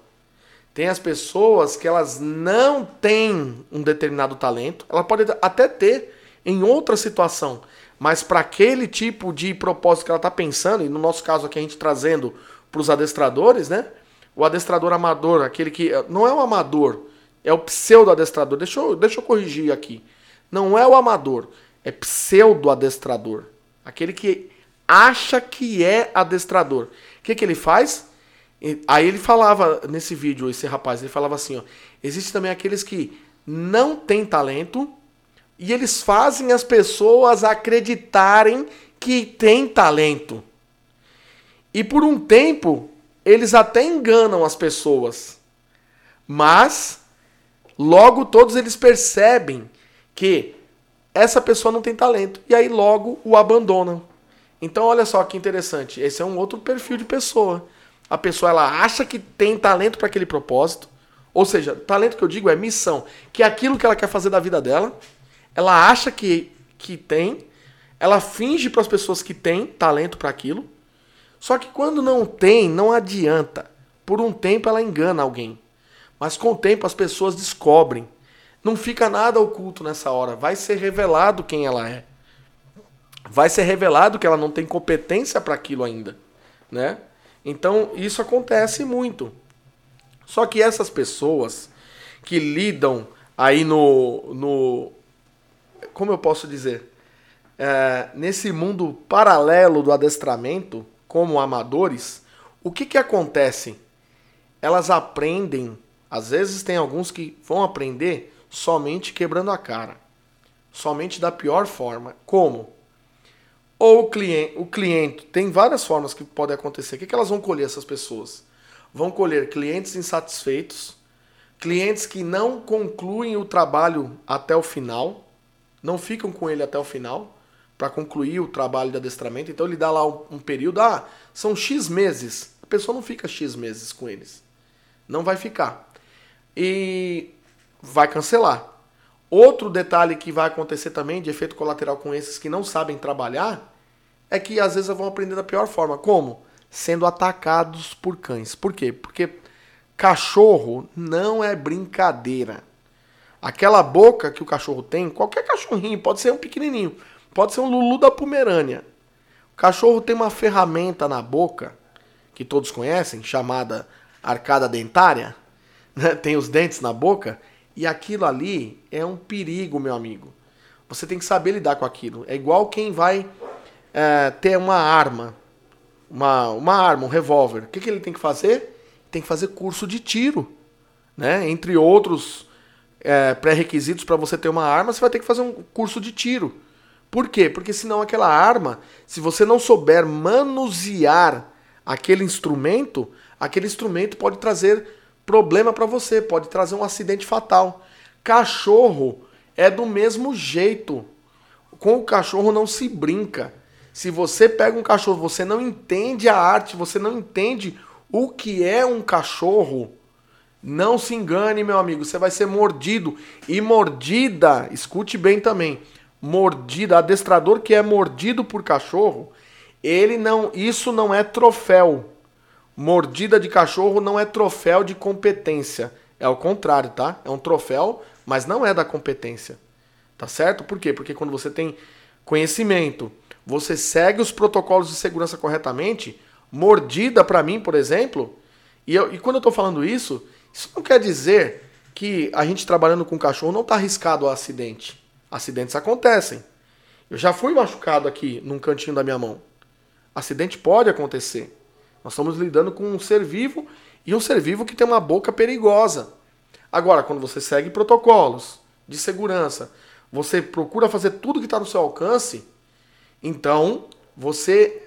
[SPEAKER 1] Tem as pessoas que elas não têm um determinado talento. Ela pode até ter em outra situação. Mas para aquele tipo de propósito que ela está pensando, e no nosso caso aqui a gente trazendo para os adestradores, né? O adestrador amador, aquele que. Não é o amador, é o pseudo-adestrador. Deixa eu, deixa eu corrigir aqui. Não é o amador, é pseudo-adestrador. Aquele que acha que é adestrador. O que, que ele faz? Aí ele falava nesse vídeo, esse rapaz, ele falava assim: ó, existe também aqueles que não têm talento e eles fazem as pessoas acreditarem que têm talento. E por um tempo, eles até enganam as pessoas. Mas Logo, todos eles percebem que essa pessoa não tem talento. E aí, logo, o abandonam. Então, olha só que interessante. Esse é um outro perfil de pessoa. A pessoa ela acha que tem talento para aquele propósito. Ou seja, talento que eu digo é missão, que é aquilo que ela quer fazer da vida dela. Ela acha que, que tem. Ela finge para as pessoas que tem talento para aquilo. Só que quando não tem, não adianta. Por um tempo ela engana alguém. Mas com o tempo as pessoas descobrem. Não fica nada oculto nessa hora. Vai ser revelado quem ela é. Vai ser revelado que ela não tem competência para aquilo ainda, né? Então, isso acontece muito. Só que essas pessoas que lidam aí no, no como eu posso dizer, é, nesse mundo paralelo do adestramento, como amadores, o que que acontece? Elas aprendem às vezes tem alguns que vão aprender somente quebrando a cara. Somente da pior forma. Como? Ou o cliente, o cliente tem várias formas que pode acontecer. O que, que elas vão colher essas pessoas? Vão colher clientes insatisfeitos, clientes que não concluem o trabalho até o final, não ficam com ele até o final para concluir o trabalho de adestramento. Então ele dá lá um, período, ah, são X meses. A pessoa não fica X meses com eles. Não vai ficar e vai cancelar. Outro detalhe que vai acontecer também de efeito colateral com esses que não sabem trabalhar é que às vezes vão aprender da pior forma. Como? Sendo atacados por cães. Por quê? Porque cachorro não é brincadeira. Aquela boca que o cachorro tem, qualquer cachorrinho, pode ser um pequenininho, pode ser um Lulu da Pomerânia. O cachorro tem uma ferramenta na boca, que todos conhecem, chamada arcada dentária, né, tem os dentes na boca, e aquilo ali é um perigo, meu amigo. Você tem que saber lidar com aquilo. É igual quem vai é, ter uma arma, uma, uma arma, um revólver. O que, que ele tem que fazer? Tem que fazer curso de tiro. Né? Entre outros é, pré-requisitos para você ter uma arma, você vai ter que fazer um curso de tiro. Por quê? Porque senão aquela arma, se você não souber manusear aquele instrumento, aquele instrumento pode trazer problema para você, pode trazer um acidente fatal. Cachorro é do mesmo jeito. Com o cachorro não se brinca. Se você pega um cachorro, você não entende a arte, você não entende o que é um cachorro, não se engane, meu amigo, você vai ser mordido. E mordida, escute bem também, mordida, adestrador que é mordido por cachorro, ele não, isso não é troféu. Mordida de cachorro não é troféu de competência. É o contrário, tá? É um troféu, mas não é da competência. Tá certo? Por quê? Porque quando você tem conhecimento, você segue os protocolos de segurança corretamente, mordida para mim, por exemplo, e, eu, e quando eu estou falando isso, isso não quer dizer que a gente trabalhando com cachorro não está arriscado a acidente. Acidentes acontecem. Eu já fui machucado aqui num cantinho da minha mão. Acidente pode acontecer. Nós estamos lidando com um ser vivo e um ser vivo que tem uma boca perigosa. Agora, quando você segue protocolos de segurança, você procura fazer tudo que está no seu alcance, então você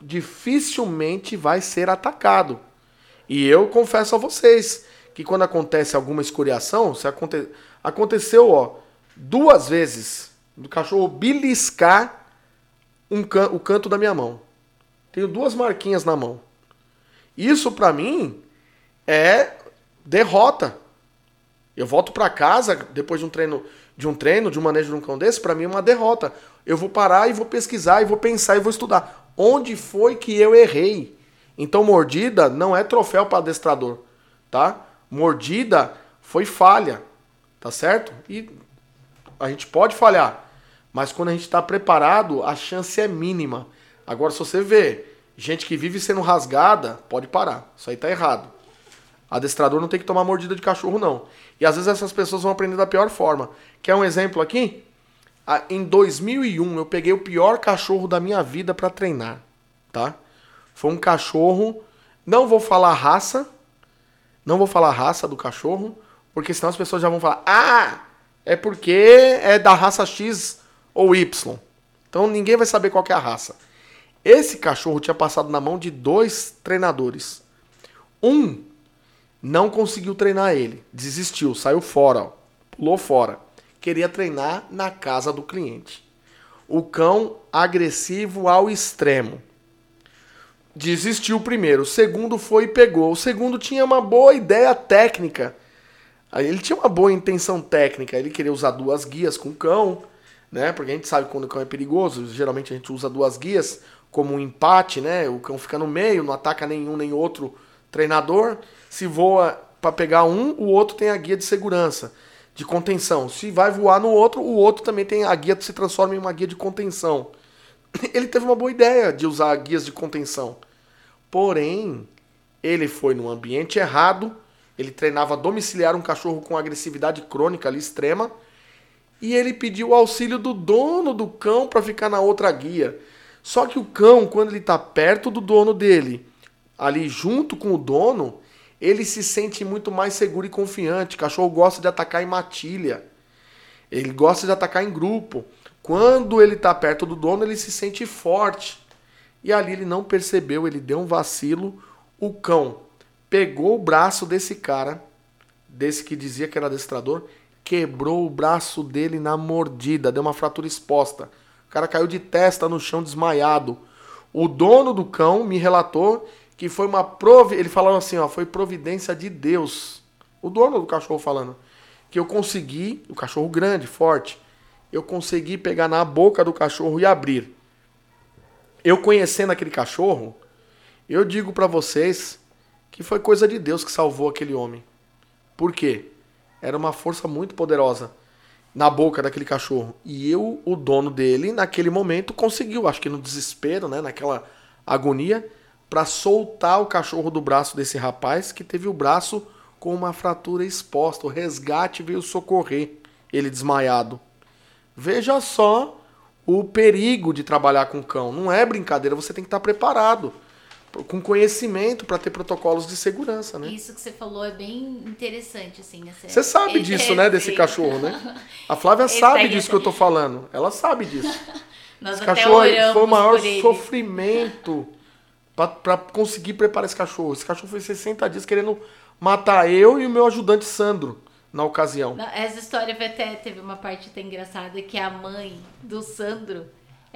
[SPEAKER 1] dificilmente vai ser atacado. E eu confesso a vocês que quando acontece alguma escoriação, se aconte... aconteceu ó, duas vezes do cachorro beliscar um can... o canto da minha mão. Tenho duas marquinhas na mão. Isso para mim é derrota. Eu volto para casa depois de um treino, de um treino, de um manejo de um cão desse, para mim é uma derrota. Eu vou parar e vou pesquisar e vou pensar e vou estudar. Onde foi que eu errei? Então mordida não é troféu para adestrador, tá? Mordida foi falha, tá certo? E a gente pode falhar, mas quando a gente está preparado, a chance é mínima. Agora se você vê gente que vive sendo rasgada, pode parar. Isso aí tá errado. Adestrador não tem que tomar mordida de cachorro, não. E às vezes essas pessoas vão aprender da pior forma. Quer um exemplo aqui? Em 2001, eu peguei o pior cachorro da minha vida para treinar, tá? Foi um cachorro, não vou falar raça, não vou falar raça do cachorro, porque senão as pessoas já vão falar: "Ah, é porque é da raça X ou Y". Então ninguém vai saber qual é a raça. Esse cachorro tinha passado na mão de dois treinadores. Um não conseguiu treinar ele, desistiu, saiu fora, ó, pulou fora. Queria treinar na casa do cliente. O cão agressivo ao extremo. Desistiu primeiro. O segundo foi e pegou. O segundo tinha uma boa ideia técnica. Ele tinha uma boa intenção técnica. Ele queria usar duas guias com o cão, né? Porque a gente sabe quando o cão é perigoso. Geralmente a gente usa duas guias como um empate, né? O cão fica no meio, não ataca nenhum nem outro treinador. Se voa para pegar um, o outro tem a guia de segurança, de contenção. Se vai voar no outro, o outro também tem a guia que se transforma em uma guia de contenção. Ele teve uma boa ideia de usar guias de contenção. Porém, ele foi no ambiente errado, ele treinava domiciliar um cachorro com agressividade crônica ali extrema, e ele pediu o auxílio do dono do cão para ficar na outra guia. Só que o cão, quando ele está perto do dono dele, ali junto com o dono, ele se sente muito mais seguro e confiante. O cachorro gosta de atacar em matilha. Ele gosta de atacar em grupo. Quando ele está perto do dono, ele se sente forte. E ali ele não percebeu, ele deu um vacilo. O cão pegou o braço desse cara, desse que dizia que era adestrador, quebrou o braço dele na mordida, deu uma fratura exposta. O cara caiu de testa no chão desmaiado. O dono do cão me relatou que foi uma prov... ele falou assim, ó, foi providência de Deus. O dono do cachorro falando que eu consegui, o cachorro grande, forte, eu consegui pegar na boca do cachorro e abrir. Eu conhecendo aquele cachorro, eu digo para vocês que foi coisa de Deus que salvou aquele homem. Por quê? Era uma força muito poderosa na boca daquele cachorro. E eu, o dono dele, naquele momento conseguiu, acho que no desespero, né, naquela agonia, para soltar o cachorro do braço desse rapaz que teve o braço com uma fratura exposta. O resgate veio socorrer ele desmaiado. Veja só o perigo de trabalhar com cão. Não é brincadeira, você tem que estar preparado, com conhecimento para ter protocolos de segurança, né?
[SPEAKER 2] Isso que você falou é bem interessante, assim.
[SPEAKER 1] Você sabe disso, né, desse cachorro, né? A Flávia Esse sabe disso que eu tô falando. Ela sabe disso.
[SPEAKER 2] Nós
[SPEAKER 1] Esse cachorro foi o maior sofrimento para conseguir preparar esse cachorro. Esse cachorro foi 60 dias querendo matar eu e o meu ajudante Sandro na ocasião.
[SPEAKER 2] Essa história até teve uma parte até engraçada que a mãe do Sandro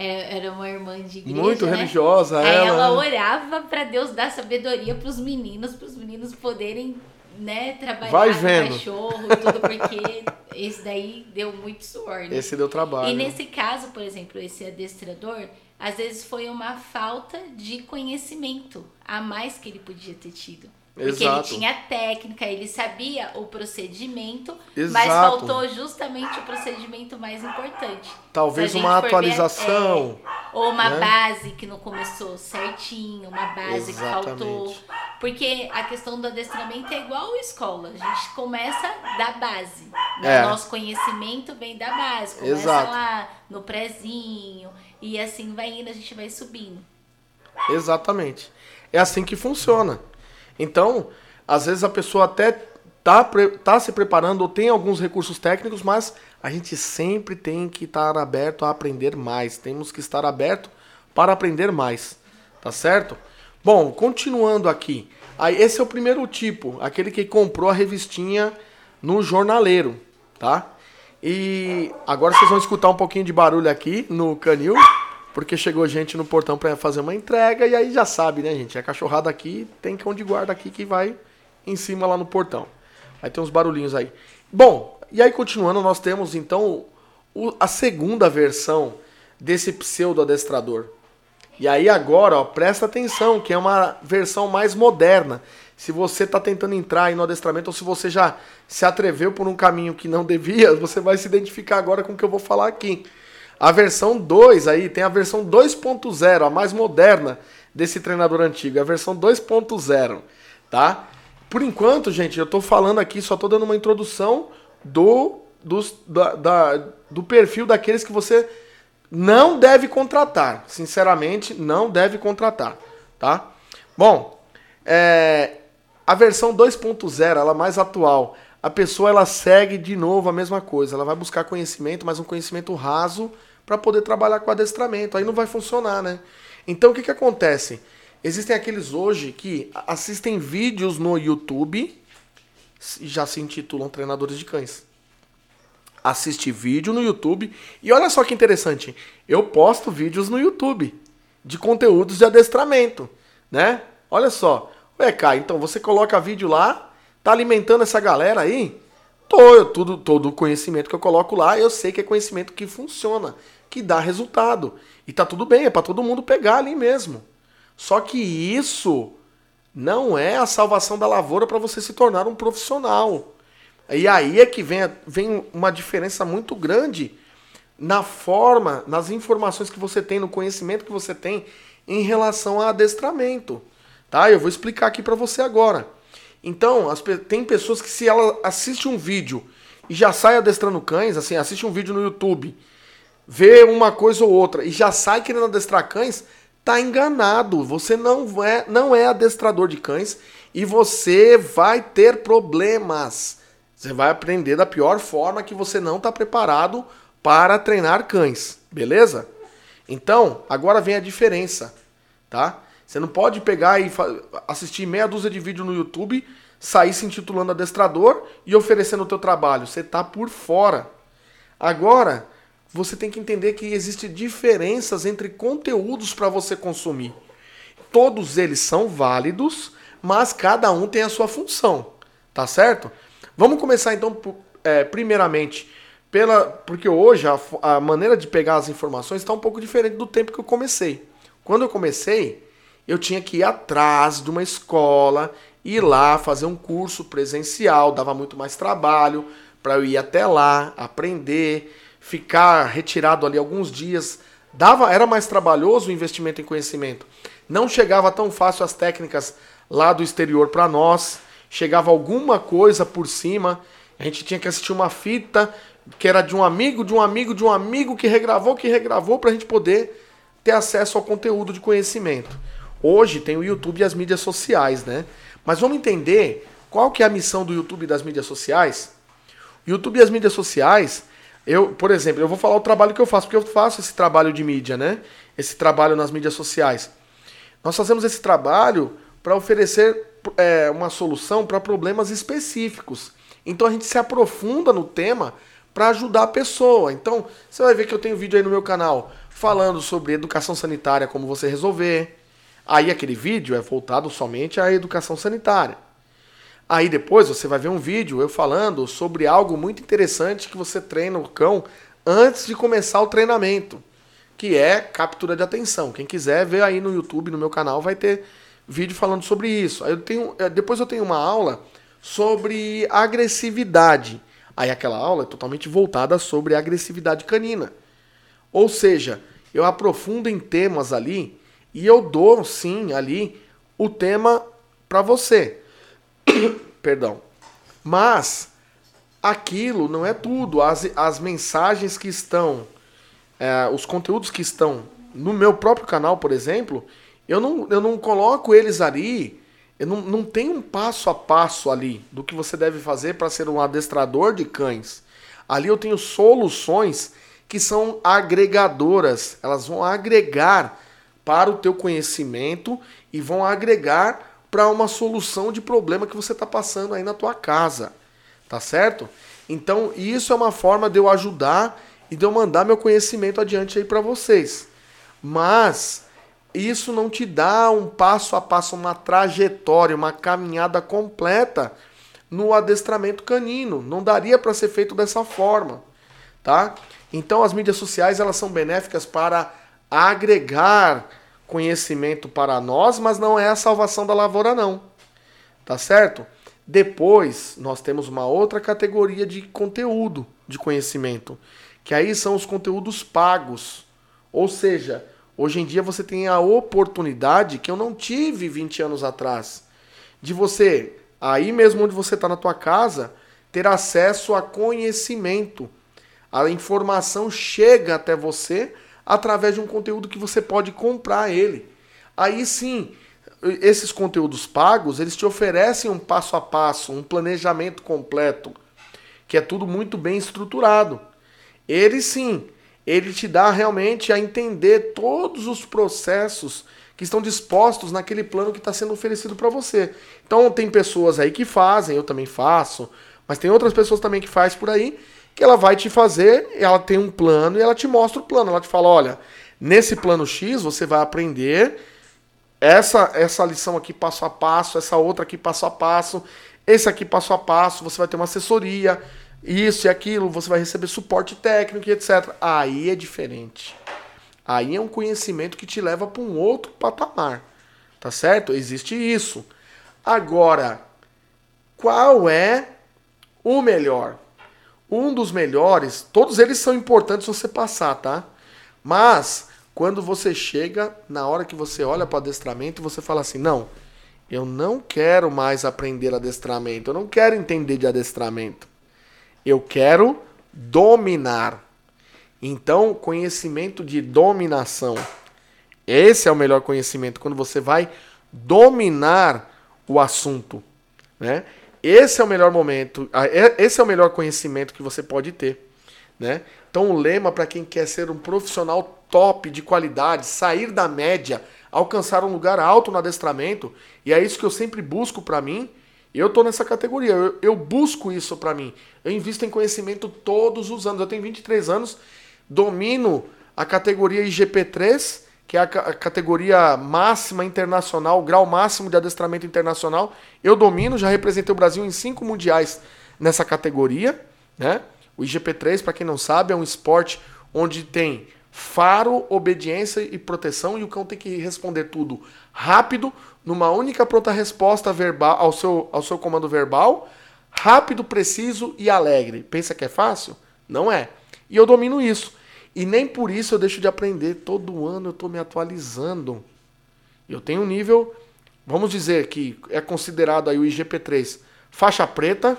[SPEAKER 2] era uma irmã de igreja,
[SPEAKER 1] muito
[SPEAKER 2] né?
[SPEAKER 1] religiosa.
[SPEAKER 2] Aí
[SPEAKER 1] ela,
[SPEAKER 2] ela orava para Deus dar sabedoria para os meninos, para os meninos poderem né, trabalhar
[SPEAKER 1] Vai
[SPEAKER 2] vendo. com cachorro tudo, porque esse daí deu muito suor. Né?
[SPEAKER 1] Esse deu trabalho.
[SPEAKER 2] E nesse caso, por exemplo, esse adestrador, às vezes foi uma falta de conhecimento a mais que ele podia ter tido. Porque Exato. ele tinha técnica, ele sabia o procedimento, Exato. mas faltou justamente o procedimento mais importante.
[SPEAKER 1] Talvez uma atualização.
[SPEAKER 2] Ver, é, ou uma né? base que não começou certinho, uma base Exatamente. que faltou. Porque a questão do adestramento é igual escola. A gente começa da base. Né? É. O nosso conhecimento vem da base. Começa Exato. lá no prezinho. E assim vai indo, a gente vai subindo.
[SPEAKER 1] Exatamente. É assim que funciona. Então, às vezes a pessoa até tá, tá se preparando ou tem alguns recursos técnicos, mas a gente sempre tem que estar aberto a aprender mais. Temos que estar aberto para aprender mais. Tá certo? Bom, continuando aqui. Aí, esse é o primeiro tipo, aquele que comprou a revistinha no jornaleiro, tá? E agora vocês vão escutar um pouquinho de barulho aqui no canil, porque chegou gente no portão para fazer uma entrega e aí já sabe, né, gente? A cachorrada aqui tem cão de guarda aqui que vai em cima lá no portão. Aí tem uns barulhinhos aí. Bom, e aí continuando, nós temos então o, a segunda versão desse pseudo adestrador. E aí agora, ó, presta atenção, que é uma versão mais moderna. Se você está tentando entrar aí no adestramento ou se você já se atreveu por um caminho que não devia, você vai se identificar agora com o que eu vou falar aqui. A versão 2 aí tem a versão 2.0, a mais moderna desse treinador antigo, a versão 2.0, tá? Por enquanto, gente, eu estou falando aqui, só estou dando uma introdução do, dos, da, da, do perfil daqueles que você não deve contratar. Sinceramente, não deve contratar, tá? Bom, é, a versão 2.0, ela é mais atual. A pessoa ela segue de novo a mesma coisa. Ela vai buscar conhecimento, mas um conhecimento raso para poder trabalhar com adestramento. Aí não vai funcionar, né? Então o que, que acontece? Existem aqueles hoje que assistem vídeos no YouTube já se intitulam treinadores de cães assiste vídeo no YouTube. E olha só que interessante, eu posto vídeos no YouTube de conteúdos de adestramento, né? Olha só. Ué, Kai, então você coloca vídeo lá, tá alimentando essa galera aí? Tô, tudo, todo o conhecimento que eu coloco lá, eu sei que é conhecimento que funciona, que dá resultado. E tá tudo bem, é para todo mundo pegar ali mesmo. Só que isso não é a salvação da lavoura para você se tornar um profissional. E aí é que vem, vem uma diferença muito grande na forma, nas informações que você tem, no conhecimento que você tem em relação a adestramento. Tá? Eu vou explicar aqui para você agora. Então, as, tem pessoas que se ela assiste um vídeo e já sai adestrando cães, assim, assiste um vídeo no YouTube, vê uma coisa ou outra e já sai querendo adestrar cães, tá enganado. Você não é, não é adestrador de cães e você vai ter problemas. Você vai aprender da pior forma que você não está preparado para treinar cães, beleza? Então, agora vem a diferença, tá? Você não pode pegar e assistir meia dúzia de vídeo no YouTube, sair se intitulando adestrador e oferecendo o teu trabalho. Você está por fora. Agora, você tem que entender que existem diferenças entre conteúdos para você consumir. Todos eles são válidos, mas cada um tem a sua função, tá certo? Vamos começar então, é, primeiramente, pela, porque hoje a, a maneira de pegar as informações está um pouco diferente do tempo que eu comecei. Quando eu comecei, eu tinha que ir atrás de uma escola, ir lá fazer um curso presencial, dava muito mais trabalho para eu ir até lá, aprender, ficar retirado ali alguns dias. Dava, era mais trabalhoso o investimento em conhecimento. Não chegava tão fácil as técnicas lá do exterior para nós chegava alguma coisa por cima, a gente tinha que assistir uma fita que era de um amigo, de um amigo, de um amigo que regravou, que regravou para a gente poder ter acesso ao conteúdo de conhecimento. Hoje tem o YouTube e as mídias sociais, né? Mas vamos entender qual que é a missão do YouTube e das mídias sociais? YouTube e as mídias sociais, eu, por exemplo, eu vou falar o trabalho que eu faço, porque eu faço esse trabalho de mídia, né? Esse trabalho nas mídias sociais. Nós fazemos esse trabalho para oferecer é, uma solução para problemas específicos. Então a gente se aprofunda no tema para ajudar a pessoa. Então você vai ver que eu tenho vídeo aí no meu canal falando sobre educação sanitária, como você resolver. Aí aquele vídeo é voltado somente à educação sanitária. Aí depois você vai ver um vídeo eu falando sobre algo muito interessante que você treina o cão antes de começar o treinamento, que é captura de atenção. Quem quiser ver aí no YouTube, no meu canal, vai ter vídeo falando sobre isso. Aí eu tenho, é, depois eu tenho uma aula sobre agressividade. Aí aquela aula é totalmente voltada sobre agressividade canina. Ou seja, eu aprofundo em temas ali e eu dou sim ali o tema para você. Perdão. Mas aquilo não é tudo. As, as mensagens que estão, é, os conteúdos que estão no meu próprio canal, por exemplo, eu não, eu não coloco eles ali não, não tem um passo a passo ali do que você deve fazer para ser um adestrador de cães. Ali eu tenho soluções que são agregadoras. Elas vão agregar para o teu conhecimento e vão agregar para uma solução de problema que você está passando aí na tua casa. Tá certo? Então, isso é uma forma de eu ajudar e de eu mandar meu conhecimento adiante aí para vocês. Mas isso não te dá um passo a passo, uma trajetória, uma caminhada completa no adestramento canino. Não daria para ser feito dessa forma, tá? Então as mídias sociais elas são benéficas para agregar conhecimento para nós, mas não é a salvação da lavoura não. Tá certo? Depois nós temos uma outra categoria de conteúdo de conhecimento, que aí são os conteúdos pagos. Ou seja, Hoje em dia você tem a oportunidade que eu não tive 20 anos atrás, de você, aí mesmo onde você está na tua casa, ter acesso a conhecimento. A informação chega até você através de um conteúdo que você pode comprar ele. Aí sim, esses conteúdos pagos, eles te oferecem um passo a passo, um planejamento completo, que é tudo muito bem estruturado. Ele sim, ele te dá realmente a entender todos os processos que estão dispostos naquele plano que está sendo oferecido para você. Então tem pessoas aí que fazem, eu também faço, mas tem outras pessoas também que faz por aí, que ela vai te fazer, ela tem um plano e ela te mostra o plano. Ela te fala, olha, nesse plano X você vai aprender essa essa lição aqui passo a passo, essa outra aqui passo a passo, esse aqui passo a passo, você vai ter uma assessoria, isso e aquilo, você vai receber suporte técnico e etc. Aí é diferente. Aí é um conhecimento que te leva para um outro patamar. Tá certo? Existe isso. Agora, qual é o melhor? Um dos melhores, todos eles são importantes você passar, tá? Mas quando você chega, na hora que você olha para o adestramento, você fala assim: "Não, eu não quero mais aprender adestramento, eu não quero entender de adestramento. Eu quero dominar. Então, conhecimento de dominação. Esse é o melhor conhecimento, quando você vai dominar o assunto. Né? Esse é o melhor momento, é, esse é o melhor conhecimento que você pode ter. Né? Então, o lema para quem quer ser um profissional top de qualidade, sair da média, alcançar um lugar alto no adestramento, e é isso que eu sempre busco para mim eu estou nessa categoria, eu, eu busco isso para mim. Eu invisto em conhecimento todos os anos. Eu tenho 23 anos, domino a categoria IGP3, que é a, categoria máxima internacional, o grau máximo de adestramento internacional. Eu domino, já representei o Brasil em cinco mundiais nessa categoria. Né? O IGP3, para quem não sabe, é um esporte onde tem faro, obediência e proteção, e o cão tem que responder tudo rápido, numa única pronta resposta verbal ao seu, ao seu comando verbal, rápido, preciso e alegre. Pensa que é fácil? Não é. E eu domino isso. E nem por isso eu deixo de aprender. Todo ano eu estou me atualizando. Eu tenho um nível, vamos dizer que é considerado aí o IGP3 faixa preta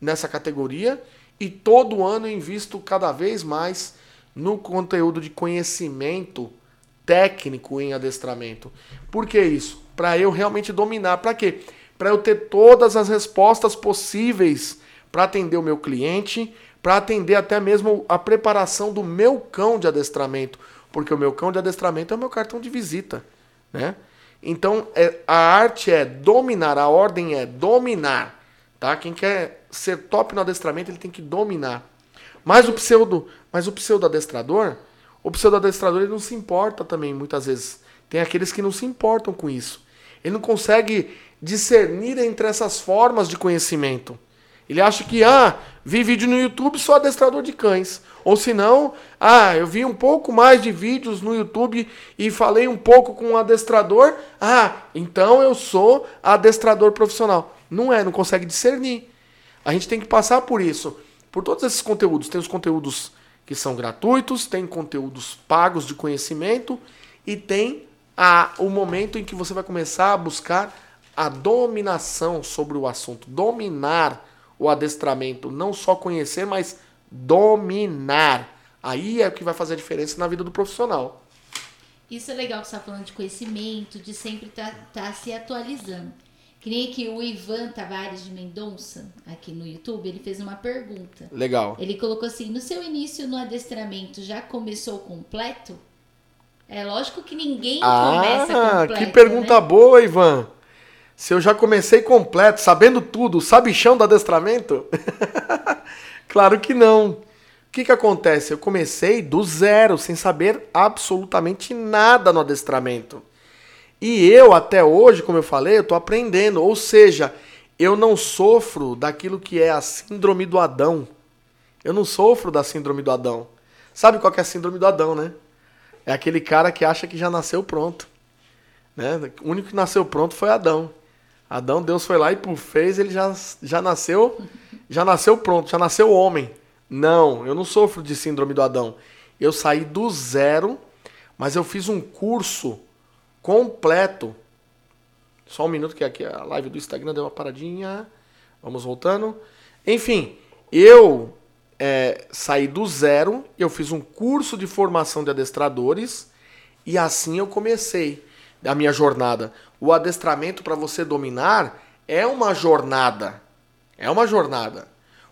[SPEAKER 1] nessa categoria. E todo ano eu invisto cada vez mais no conteúdo de conhecimento técnico em adestramento. Por que isso? Para eu realmente dominar. Para quê? Para eu ter todas as respostas possíveis para atender o meu cliente, para atender até mesmo a preparação do meu cão de adestramento, porque o meu cão de adestramento é o meu cartão de visita, né? Então, é, a arte é dominar, a ordem é dominar, tá? Quem quer ser top no adestramento, ele tem que dominar. Mas o pseudo, mas o pseudo adestrador, o pseudo adestrador ele não se importa também muitas vezes. Tem aqueles que não se importam com isso. Ele não consegue discernir entre essas formas de conhecimento. Ele acha que, ah, vi vídeo no YouTube, sou adestrador de cães. Ou se não, ah, eu vi um pouco mais de vídeos no YouTube e falei um pouco com um adestrador, ah, então eu sou adestrador profissional. Não é, não consegue discernir. A gente tem que passar por isso por todos esses conteúdos. Tem os conteúdos que são gratuitos, tem conteúdos pagos de conhecimento e tem a, o momento em que você vai começar a buscar a dominação sobre o assunto, dominar o adestramento, não só conhecer, mas dominar. Aí é o que vai fazer a diferença na vida do profissional.
[SPEAKER 2] Isso é legal que você está falando de conhecimento, de sempre estar tá, tá se atualizando. Que nem que o Ivan Tavares de Mendonça, aqui no YouTube, ele fez uma pergunta.
[SPEAKER 1] Legal.
[SPEAKER 2] Ele colocou assim: no seu início no adestramento já começou completo? É lógico que ninguém ah, começa completo.
[SPEAKER 1] Que pergunta né? boa, Ivan. Se eu já comecei completo, sabendo tudo, sabichão do adestramento? claro que não. O que, que acontece? Eu comecei do zero, sem saber absolutamente nada no adestramento. E eu, até hoje, como eu falei, eu tô aprendendo. Ou seja, eu não sofro daquilo que é a síndrome do Adão. Eu não sofro da síndrome do Adão. Sabe qual é a síndrome do Adão, né? É aquele cara que acha que já nasceu pronto. Né? O único que nasceu pronto foi Adão. Adão, Deus foi lá e por fez, ele já, já nasceu, já nasceu pronto, já nasceu homem. Não, eu não sofro de síndrome do Adão. Eu saí do zero, mas eu fiz um curso completo. Só um minuto que aqui a live do Instagram deu uma paradinha. Vamos voltando. Enfim, eu é, saí do zero, eu fiz um curso de formação de adestradores e assim eu comecei a minha jornada. O adestramento para você dominar é uma jornada. É uma jornada.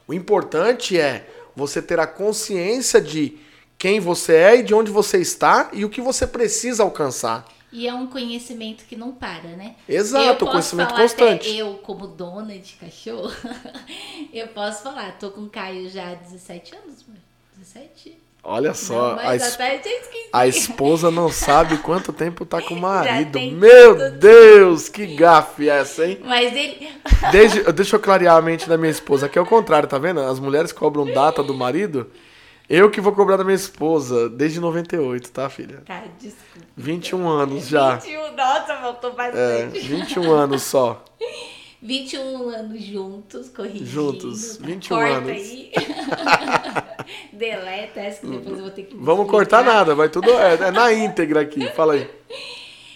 [SPEAKER 1] O importante é você ter a consciência de quem você é e de onde você está e o que você precisa alcançar.
[SPEAKER 2] E é um conhecimento que não para, né?
[SPEAKER 1] Exato,
[SPEAKER 2] eu
[SPEAKER 1] conhecimento constante.
[SPEAKER 2] eu, como dona de cachorro, eu posso falar, tô com o Caio já há 17 anos, 17?
[SPEAKER 1] Olha só, não, a, es a, esposa não sabe quanto tempo tá com o marido. Meu Deus, que gafe essa, hein?
[SPEAKER 2] Mas ele.
[SPEAKER 1] Desde, deixa eu clarear a mente da minha esposa, que é o contrário, tá vendo? As mulheres cobram data do marido. Eu que vou cobrar da minha esposa desde 98, tá, filha?
[SPEAKER 2] Tá, desculpa.
[SPEAKER 1] 21 anos já.
[SPEAKER 2] 21, nossa, voltou bastante.
[SPEAKER 1] É, 21 anos só.
[SPEAKER 2] 21 anos juntos, corrigindo.
[SPEAKER 1] Juntos, 21
[SPEAKER 2] corta
[SPEAKER 1] anos.
[SPEAKER 2] aí. Deleta essa que depois eu vou ter que
[SPEAKER 1] Vamos cortar nada, vai tudo é, é na íntegra aqui. Fala aí.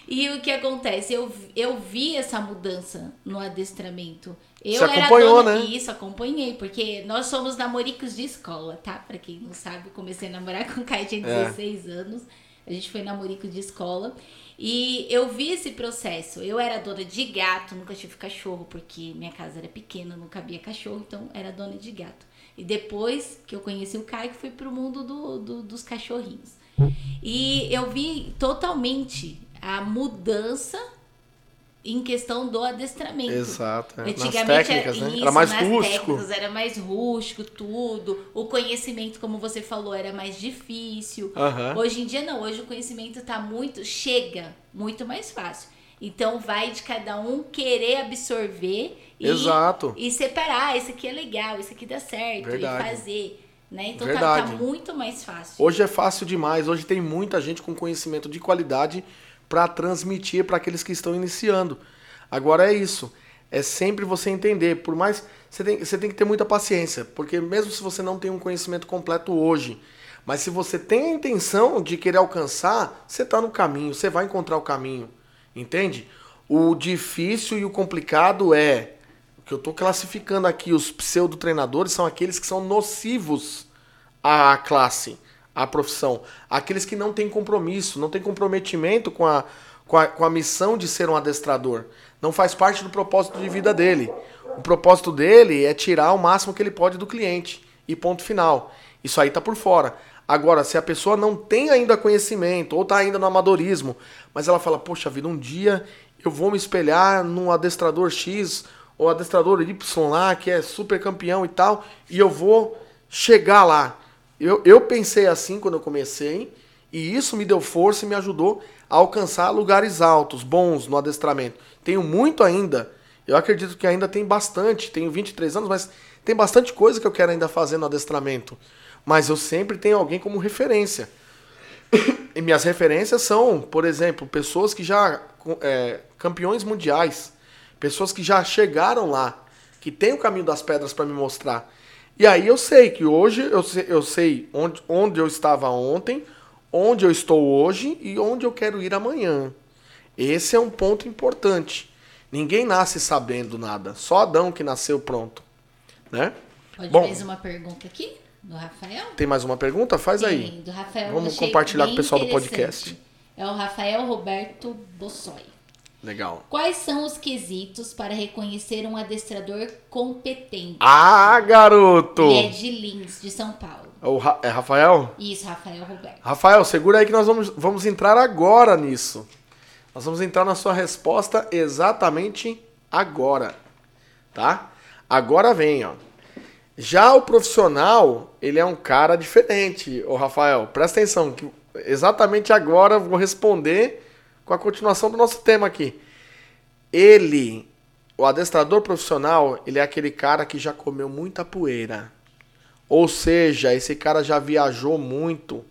[SPEAKER 2] E o que acontece? Eu, eu vi essa mudança no adestramento. Eu
[SPEAKER 1] Você acompanhou,
[SPEAKER 2] dona...
[SPEAKER 1] né?
[SPEAKER 2] Isso, acompanhei, porque nós somos namoricos de escola, tá? Pra quem não sabe, comecei a namorar com o Caio, tinha 16 é. anos. A gente foi namorico de escola. E eu vi esse processo. Eu era dona de gato, nunca tive cachorro, porque minha casa era pequena, não cabia cachorro, então era dona de gato. E depois que eu conheci o Caio, fui pro mundo do, do, dos cachorrinhos. E eu vi totalmente a mudança em questão do adestramento.
[SPEAKER 1] Exato.
[SPEAKER 2] É. Antigamente nas
[SPEAKER 1] técnicas,
[SPEAKER 2] era,
[SPEAKER 1] né?
[SPEAKER 2] isso,
[SPEAKER 1] era mais rústico.
[SPEAKER 2] Técnicas, era mais rústico, tudo. O conhecimento, como você falou, era mais difícil.
[SPEAKER 1] Uhum.
[SPEAKER 2] Hoje em dia não, hoje o conhecimento tá muito, chega muito mais fácil. Então vai de cada um querer absorver e,
[SPEAKER 1] Exato.
[SPEAKER 2] e separar, esse aqui é legal, esse aqui dá certo,
[SPEAKER 1] Verdade.
[SPEAKER 2] e fazer. Né? Então
[SPEAKER 1] tá,
[SPEAKER 2] tá, muito mais fácil.
[SPEAKER 1] Hoje é fácil demais, hoje tem muita gente com conhecimento de qualidade para transmitir para aqueles que estão iniciando. Agora é isso. É sempre você entender. Por mais. Você tem, você tem que ter muita paciência. Porque mesmo se você não tem um conhecimento completo hoje, mas se você tem a intenção de querer alcançar, você está no caminho, você vai encontrar o caminho. Entende? O difícil e o complicado é. O que eu estou classificando aqui, os pseudo-treinadores são aqueles que são nocivos à classe a profissão. Aqueles que não têm compromisso, não têm comprometimento com a, com a, com a missão de ser um adestrador. Não faz parte do propósito de vida dele. O propósito dele é tirar o máximo que ele pode do cliente. E ponto final. Isso aí tá por fora. Agora, se a pessoa não tem ainda conhecimento, ou tá ainda no amadorismo, mas ela fala, poxa vida, um dia eu vou me espelhar num adestrador X ou adestrador Y lá, que é super campeão e tal, e eu vou chegar lá. Eu, eu pensei assim quando eu comecei, e isso me deu força e me ajudou a alcançar lugares altos, bons no adestramento. Tenho muito ainda. Eu acredito que ainda tem bastante. Tenho 23 anos, mas tem bastante coisa que eu quero ainda fazer no adestramento. Mas eu sempre tenho alguém como referência. E minhas referências são, por exemplo, pessoas que já. É, campeões mundiais. Pessoas que já chegaram lá. Que têm o caminho das pedras para me mostrar. E aí eu sei que hoje eu sei, eu sei onde, onde eu estava ontem, onde eu estou hoje e onde eu quero ir amanhã. Esse é um ponto importante. Ninguém nasce sabendo nada, só Adão que nasceu pronto, né?
[SPEAKER 2] Pode Bom, mais uma pergunta aqui do Rafael?
[SPEAKER 1] Tem mais uma pergunta? Faz
[SPEAKER 2] Tem,
[SPEAKER 1] aí.
[SPEAKER 2] Do Rafael,
[SPEAKER 1] Vamos compartilhar com o pessoal do podcast.
[SPEAKER 2] É o Rafael Roberto Bossoi.
[SPEAKER 1] Legal.
[SPEAKER 2] Quais são os quesitos para reconhecer um adestrador competente?
[SPEAKER 1] Ah, garoto!
[SPEAKER 2] Ele é de Lins, de São Paulo.
[SPEAKER 1] O Ra é Rafael?
[SPEAKER 2] Isso, Rafael Roberto.
[SPEAKER 1] Rafael, segura aí que nós vamos, vamos entrar agora nisso. Nós vamos entrar na sua resposta exatamente agora, tá? Agora vem, ó. Já o profissional, ele é um cara diferente, ô Rafael. Presta atenção, que exatamente agora eu vou responder com a continuação do nosso tema aqui. Ele, o adestrador profissional, ele é aquele cara que já comeu muita poeira. Ou seja, esse cara já viajou muito.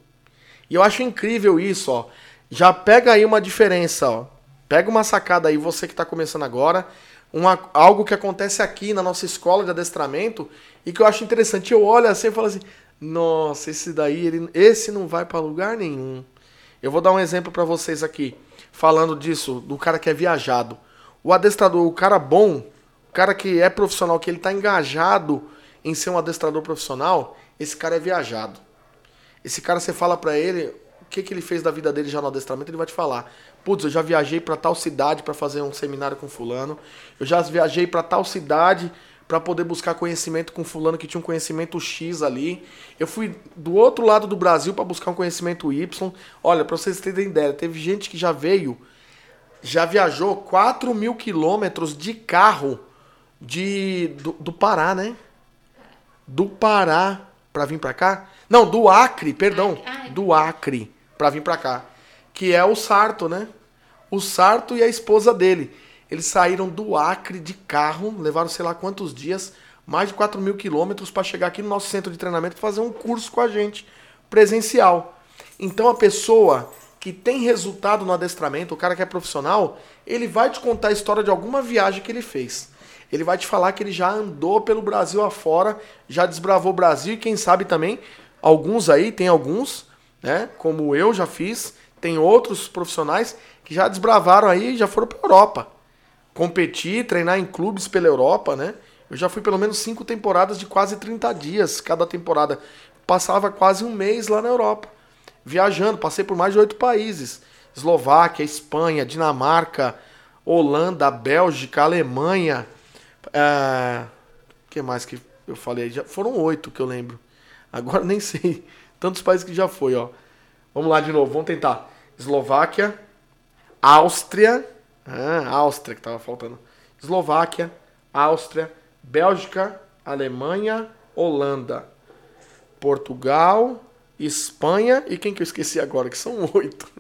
[SPEAKER 1] E eu acho incrível isso, ó. Já pega aí uma diferença, ó. Pega uma sacada aí, você que está começando agora, uma, algo que acontece aqui na nossa escola de adestramento e que eu acho interessante. Eu olho assim e falo assim: nossa, esse daí, ele, esse não vai para lugar nenhum. Eu vou dar um exemplo para vocês aqui, falando disso, do cara que é viajado. O adestrador, o cara bom, o cara que é profissional, que ele está engajado em ser um adestrador profissional, esse cara é viajado. Esse cara, você fala para ele o que, que ele fez da vida dele já no adestramento, ele vai te falar. Putz, eu já viajei para tal cidade para fazer um seminário com fulano. Eu já viajei para tal cidade para poder buscar conhecimento com fulano que tinha um conhecimento X ali. Eu fui do outro lado do Brasil para buscar um conhecimento Y. Olha, para vocês terem ideia, teve gente que já veio, já viajou 4 mil quilômetros de carro de, do, do Pará, né? Do Pará para vir para cá. Não, do Acre, perdão. Do Acre para vir para cá. Que é o Sarto, né? O Sarto e a esposa dele. Eles saíram do Acre de carro, levaram sei lá quantos dias, mais de 4 mil quilômetros para chegar aqui no nosso centro de treinamento e fazer um curso com a gente, presencial. Então a pessoa que tem resultado no adestramento, o cara que é profissional, ele vai te contar a história de alguma viagem que ele fez. Ele vai te falar que ele já andou pelo Brasil afora, já desbravou o Brasil e quem sabe também, alguns aí, tem alguns, né, como eu já fiz, tem outros profissionais que já desbravaram aí e já foram para Europa competir, treinar em clubes pela Europa, né? Eu já fui pelo menos cinco temporadas de quase 30 dias cada temporada. Passava quase um mês lá na Europa, viajando. Passei por mais de oito países: Eslováquia, Espanha, Dinamarca, Holanda, Bélgica, Alemanha. É... O que mais que eu falei? Já foram oito que eu lembro. Agora nem sei. Tantos países que já foi, ó. Vamos lá de novo, vamos tentar. Eslováquia, Áustria, ah, Áustria que estava faltando. Eslováquia, Áustria, Bélgica, Alemanha, Holanda, Portugal, Espanha e quem que eu esqueci agora? Que são oito.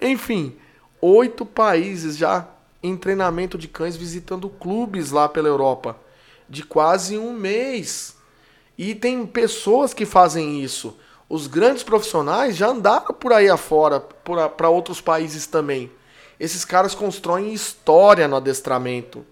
[SPEAKER 1] Enfim, oito países já em treinamento de cães visitando clubes lá pela Europa de quase um mês. E tem pessoas que fazem isso. Os grandes profissionais já andaram por aí afora, para outros países também. Esses caras constroem história no adestramento.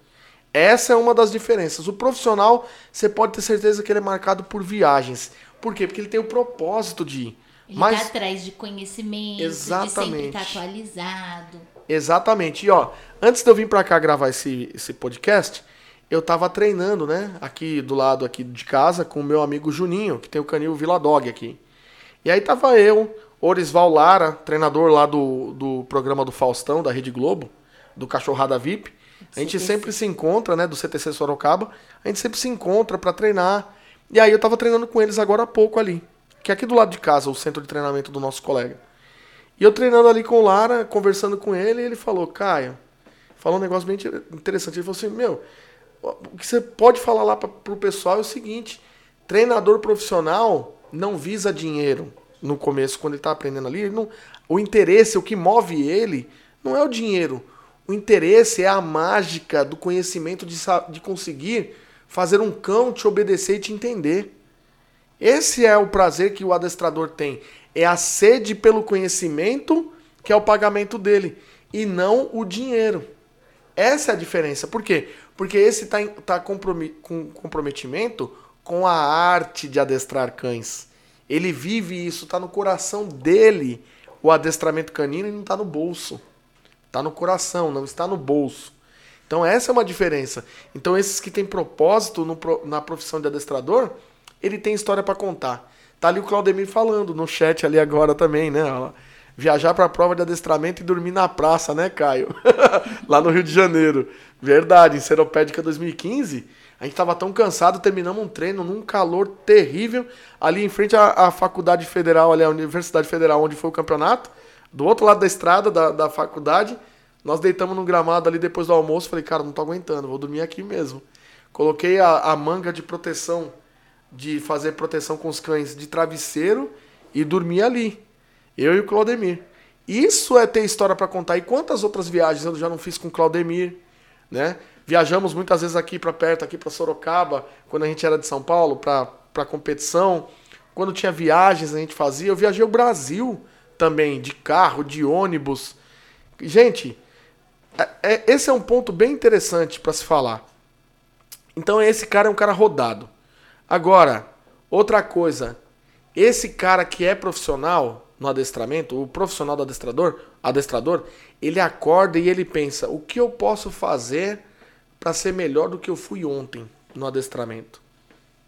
[SPEAKER 1] Essa é uma das diferenças. O profissional, você pode ter certeza que ele é marcado por viagens. Por quê? Porque ele tem o propósito de ir.
[SPEAKER 2] Ele Mas... tá atrás de conhecimento, Exatamente. de sempre estar tá atualizado.
[SPEAKER 1] Exatamente. E ó, antes de eu vir para cá gravar esse, esse podcast, eu tava treinando, né? Aqui do lado aqui de casa com o meu amigo Juninho, que tem o canil Vila Dog aqui. E aí tava eu, Orisval Lara, treinador lá do, do programa do Faustão, da Rede Globo, do Cachorrada VIP. A gente CTC. sempre se encontra, né, do CTC Sorocaba. A gente sempre se encontra para treinar. E aí eu tava treinando com eles agora há pouco ali, que é aqui do lado de casa, o centro de treinamento do nosso colega. E eu treinando ali com o Lara, conversando com ele, e ele falou: Caio, falou um negócio bem interessante. Ele falou assim: Meu, o que você pode falar lá para pro pessoal é o seguinte: treinador profissional não visa dinheiro no começo, quando ele está aprendendo ali, não, o interesse, o que move ele, não é o dinheiro. O interesse é a mágica do conhecimento de, de conseguir fazer um cão te obedecer e te entender. Esse é o prazer que o adestrador tem. É a sede pelo conhecimento que é o pagamento dele. E não o dinheiro. Essa é a diferença. Por quê? Porque esse está tá, tá com comprometimento com a arte de adestrar cães. Ele vive isso, está no coração dele. O adestramento canino e não está no bolso. Está no coração, não está no bolso. Então essa é uma diferença. Então esses que têm propósito no, na profissão de adestrador, ele tem história para contar. Tá ali o Claudemir falando no chat ali agora também, né? viajar para a prova de adestramento e dormir na praça, né, Caio? Lá no Rio de Janeiro. Verdade, em Seropédica 2015, a gente estava tão cansado, terminamos um treino num calor terrível, ali em frente à, à Faculdade Federal, ali, a Universidade Federal, onde foi o campeonato, do outro lado da estrada da, da faculdade. Nós deitamos no gramado ali depois do almoço. Falei, cara, não tô aguentando, vou dormir aqui mesmo. Coloquei a, a manga de proteção, de fazer proteção com os cães de travesseiro e dormi ali. Eu e o Claudemir. Isso é ter história para contar. E quantas outras viagens eu já não fiz com o Claudemir, né? Viajamos muitas vezes aqui para perto, aqui para Sorocaba, quando a gente era de São Paulo, para competição. Quando tinha viagens a gente fazia. Eu viajei o Brasil também, de carro, de ônibus. Gente, é, é, esse é um ponto bem interessante para se falar. Então esse cara é um cara rodado. Agora, outra coisa, esse cara que é profissional no adestramento, o profissional do adestrador, adestrador, ele acorda e ele pensa: o que eu posso fazer para ser melhor do que eu fui ontem no adestramento.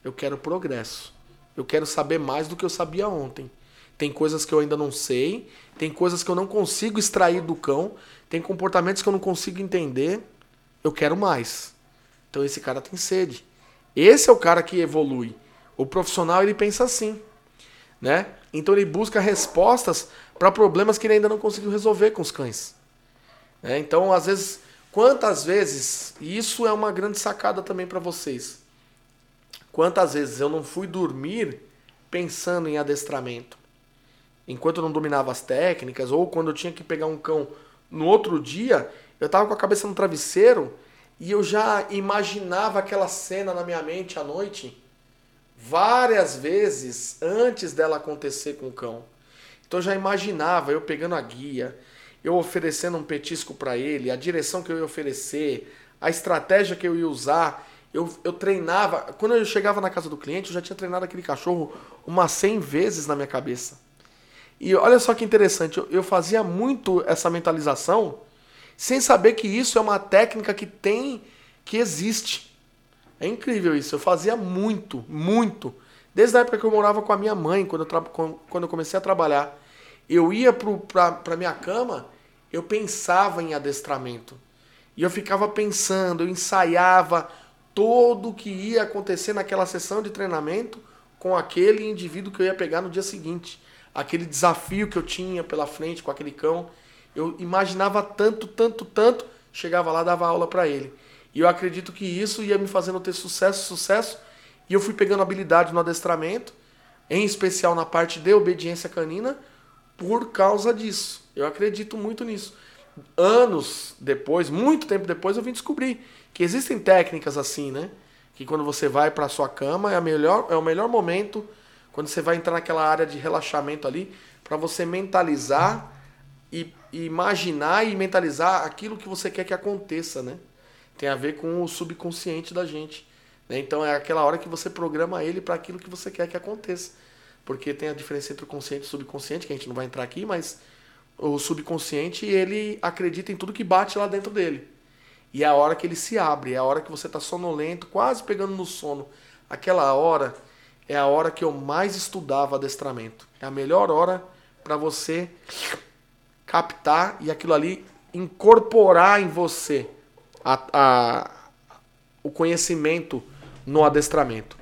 [SPEAKER 1] Eu quero progresso. Eu quero saber mais do que eu sabia ontem. Tem coisas que eu ainda não sei, tem coisas que eu não consigo extrair do cão, tem comportamentos que eu não consigo entender. Eu quero mais. Então esse cara tem sede. Esse é o cara que evolui. O profissional ele pensa assim, né? Então ele busca respostas para problemas que ele ainda não conseguiu resolver com os cães. É, então às vezes Quantas vezes, e isso é uma grande sacada também para vocês, quantas vezes eu não fui dormir pensando em adestramento? Enquanto eu não dominava as técnicas, ou quando eu tinha que pegar um cão no outro dia, eu estava com a cabeça no travesseiro e eu já imaginava aquela cena na minha mente à noite várias vezes antes dela acontecer com o cão. Então eu já imaginava eu pegando a guia, eu oferecendo um petisco para ele, a direção que eu ia oferecer, a estratégia que eu ia usar. Eu, eu treinava. Quando eu chegava na casa do cliente, eu já tinha treinado aquele cachorro umas 100 vezes na minha cabeça. E olha só que interessante, eu, eu fazia muito essa mentalização sem saber que isso é uma técnica que tem, que existe. É incrível isso. Eu fazia muito, muito. Desde a época que eu morava com a minha mãe, quando eu, quando eu comecei a trabalhar eu ia para minha cama, eu pensava em adestramento. E eu ficava pensando, eu ensaiava todo o que ia acontecer naquela sessão de treinamento com aquele indivíduo que eu ia pegar no dia seguinte. Aquele desafio que eu tinha pela frente com aquele cão. Eu imaginava tanto, tanto, tanto, chegava lá dava aula para ele. E eu acredito que isso ia me fazendo ter sucesso, sucesso. E eu fui pegando habilidade no adestramento, em especial na parte de obediência canina, por causa disso. Eu acredito muito nisso. Anos depois, muito tempo depois, eu vim descobrir que existem técnicas assim, né? Que quando você vai para sua cama é, melhor, é o melhor momento quando você vai entrar naquela área de relaxamento ali para você mentalizar e, e imaginar e mentalizar aquilo que você quer que aconteça, né? Tem a ver com o subconsciente da gente. Né? Então é aquela hora que você programa ele para aquilo que você quer que aconteça porque tem a diferença entre o consciente e o subconsciente, que a gente não vai entrar aqui, mas o subconsciente, ele acredita em tudo que bate lá dentro dele. E é a hora que ele se abre, é a hora que você está sonolento, quase pegando no sono. Aquela hora é a hora que eu mais estudava adestramento. É a melhor hora para você captar e aquilo ali incorporar em você a, a, o conhecimento no adestramento.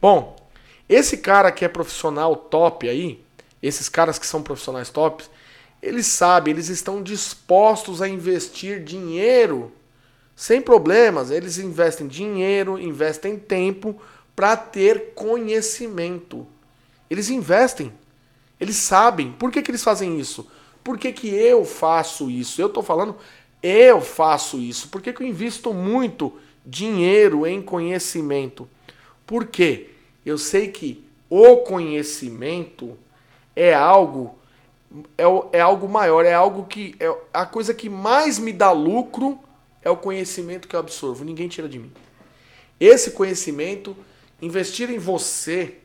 [SPEAKER 1] Bom, esse cara que é profissional top aí, esses caras que são profissionais tops, eles sabem, eles estão dispostos a investir dinheiro sem problemas. Eles investem dinheiro, investem tempo para ter conhecimento. Eles investem. Eles sabem. Por que, que eles fazem isso? Por que, que eu faço isso? Eu estou falando, eu faço isso. Por que, que eu invisto muito dinheiro em conhecimento? Por quê? Eu sei que o conhecimento é algo é, é algo maior, é algo que é a coisa que mais me dá lucro é o conhecimento que eu absorvo, ninguém tira de mim. Esse conhecimento, investir em você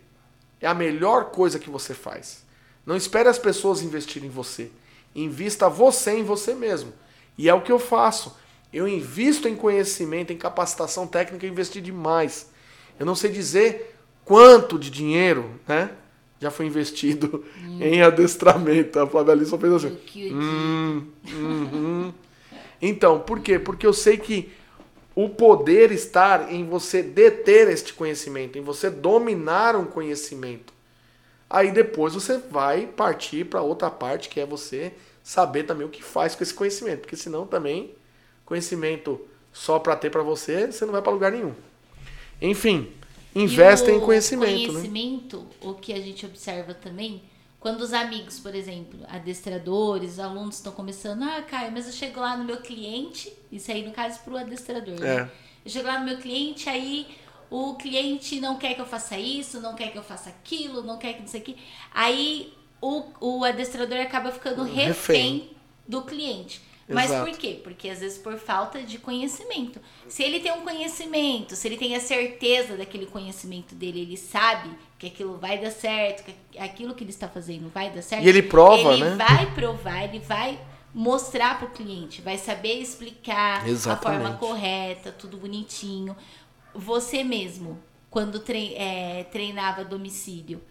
[SPEAKER 1] é a melhor coisa que você faz. Não espere as pessoas investirem em você. Invista você em você mesmo. E é o que eu faço. Eu invisto em conhecimento, em capacitação técnica, eu investi demais. Eu não sei dizer quanto de dinheiro, né? já foi investido hum. em adestramento. A Flávia Alice só fez assim. Hum, hum, então, por quê? Porque eu sei que o poder estar em você deter este conhecimento, em você dominar um conhecimento. Aí depois você vai partir para outra parte, que é você saber também o que faz com esse conhecimento, porque senão também conhecimento só para ter para você, você não vai para lugar nenhum. Enfim, investem em conhecimento.
[SPEAKER 2] Conhecimento,
[SPEAKER 1] né?
[SPEAKER 2] o que a gente observa também, quando os amigos, por exemplo, adestradores, alunos estão começando, ah, Caio, mas eu chego lá no meu cliente, isso aí no caso para o adestrador, né? é. né? Eu chego lá no meu cliente, aí o cliente não quer que eu faça isso, não quer que eu faça aquilo, não quer que não sei o que. Aí o, o adestrador acaba ficando refém, refém do cliente. Mas Exato. por quê? Porque às vezes por falta de conhecimento. Se ele tem um conhecimento, se ele tem a certeza daquele conhecimento dele, ele sabe que aquilo vai dar certo, que aquilo que ele está fazendo vai dar certo.
[SPEAKER 1] E ele prova,
[SPEAKER 2] ele
[SPEAKER 1] né?
[SPEAKER 2] Ele vai provar, ele vai mostrar para o cliente, vai saber explicar Exatamente. a forma correta, tudo bonitinho. Você mesmo, quando é, treinava a domicílio,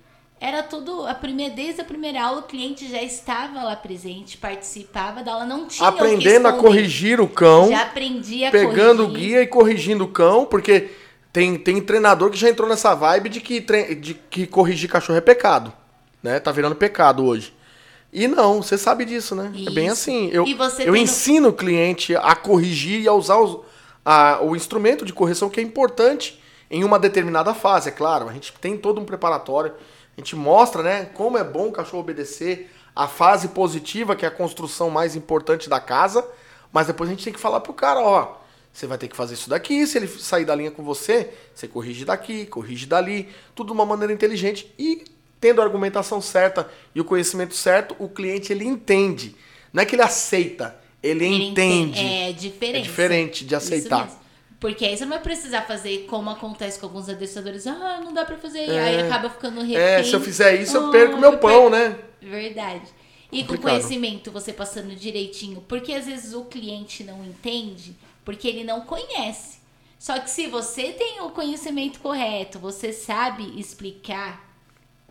[SPEAKER 2] era tudo a primeira desde a primeira aula o cliente já estava lá presente participava da aula não tinha
[SPEAKER 1] aprendendo a corrigir o cão
[SPEAKER 2] já aprendia
[SPEAKER 1] pegando o guia e corrigindo o cão porque tem, tem treinador que já entrou nessa vibe de que de que corrigir cachorro é pecado né? Tá virando pecado hoje. E não você sabe disso né? Isso. é bem assim. Eu eu ensino o cliente a corrigir e a usar os, a, o instrumento de correção que é importante em uma determinada fase é claro. A gente tem todo um preparatório a gente mostra, né, como é bom o cachorro obedecer a fase positiva, que é a construção mais importante da casa, mas depois a gente tem que falar pro cara, ó, você vai ter que fazer isso daqui, se ele sair da linha com você, você corrige daqui, corrige dali, tudo de uma maneira inteligente e tendo a argumentação certa e o conhecimento certo, o cliente ele entende. Não é que ele aceita, ele, ele entende.
[SPEAKER 2] É diferente. É
[SPEAKER 1] diferente de aceitar.
[SPEAKER 2] Porque aí você não vai precisar fazer como acontece com alguns adestradores. Ah, não dá pra fazer. É, aí acaba ficando refém. É,
[SPEAKER 1] se eu fizer isso, oh, eu perco meu pão, né?
[SPEAKER 2] Verdade. E com conhecimento, você passando direitinho. Porque às vezes o cliente não entende, porque ele não conhece. Só que se você tem o conhecimento correto, você sabe explicar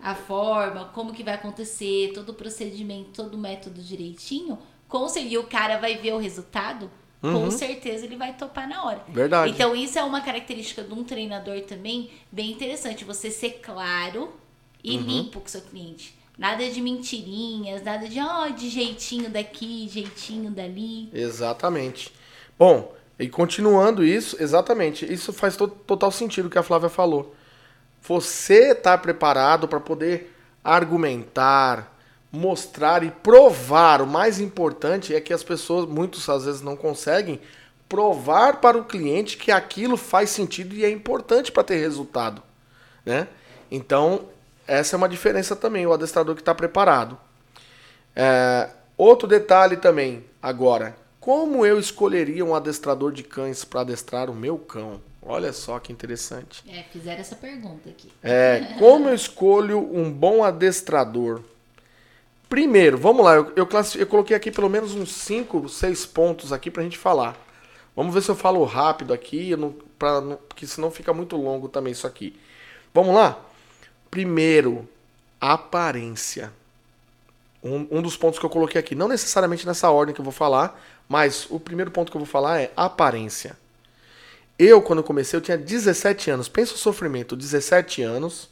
[SPEAKER 2] a forma, como que vai acontecer, todo o procedimento, todo o método direitinho, com e o cara vai ver o resultado, uhum. com certeza ele vai topar na hora.
[SPEAKER 1] Verdade.
[SPEAKER 2] Então, isso é uma característica de um treinador também bem interessante. Você ser claro e uhum. limpo com o seu cliente. Nada de mentirinhas, nada de, ó, oh, de jeitinho daqui, jeitinho dali.
[SPEAKER 1] Exatamente. Bom, e continuando isso, exatamente, isso faz to total sentido o que a Flávia falou. Você está preparado para poder argumentar, mostrar e provar. O mais importante é que as pessoas, muitos às vezes não conseguem provar para o cliente que aquilo faz sentido e é importante para ter resultado, né? Então essa é uma diferença também, o adestrador que está preparado. É, outro detalhe também, agora, como eu escolheria um adestrador de cães para adestrar o meu cão? Olha só que interessante.
[SPEAKER 2] É, fizeram essa pergunta aqui.
[SPEAKER 1] É, como eu escolho um bom adestrador? Primeiro, vamos lá, eu, eu, eu coloquei aqui pelo menos uns 5, 6 pontos aqui pra gente falar. Vamos ver se eu falo rápido aqui, não, pra, não, porque senão fica muito longo também isso aqui. Vamos lá? Primeiro, aparência. Um, um dos pontos que eu coloquei aqui, não necessariamente nessa ordem que eu vou falar, mas o primeiro ponto que eu vou falar é aparência. Eu, quando comecei, eu tinha 17 anos. Pensa o sofrimento, 17 anos,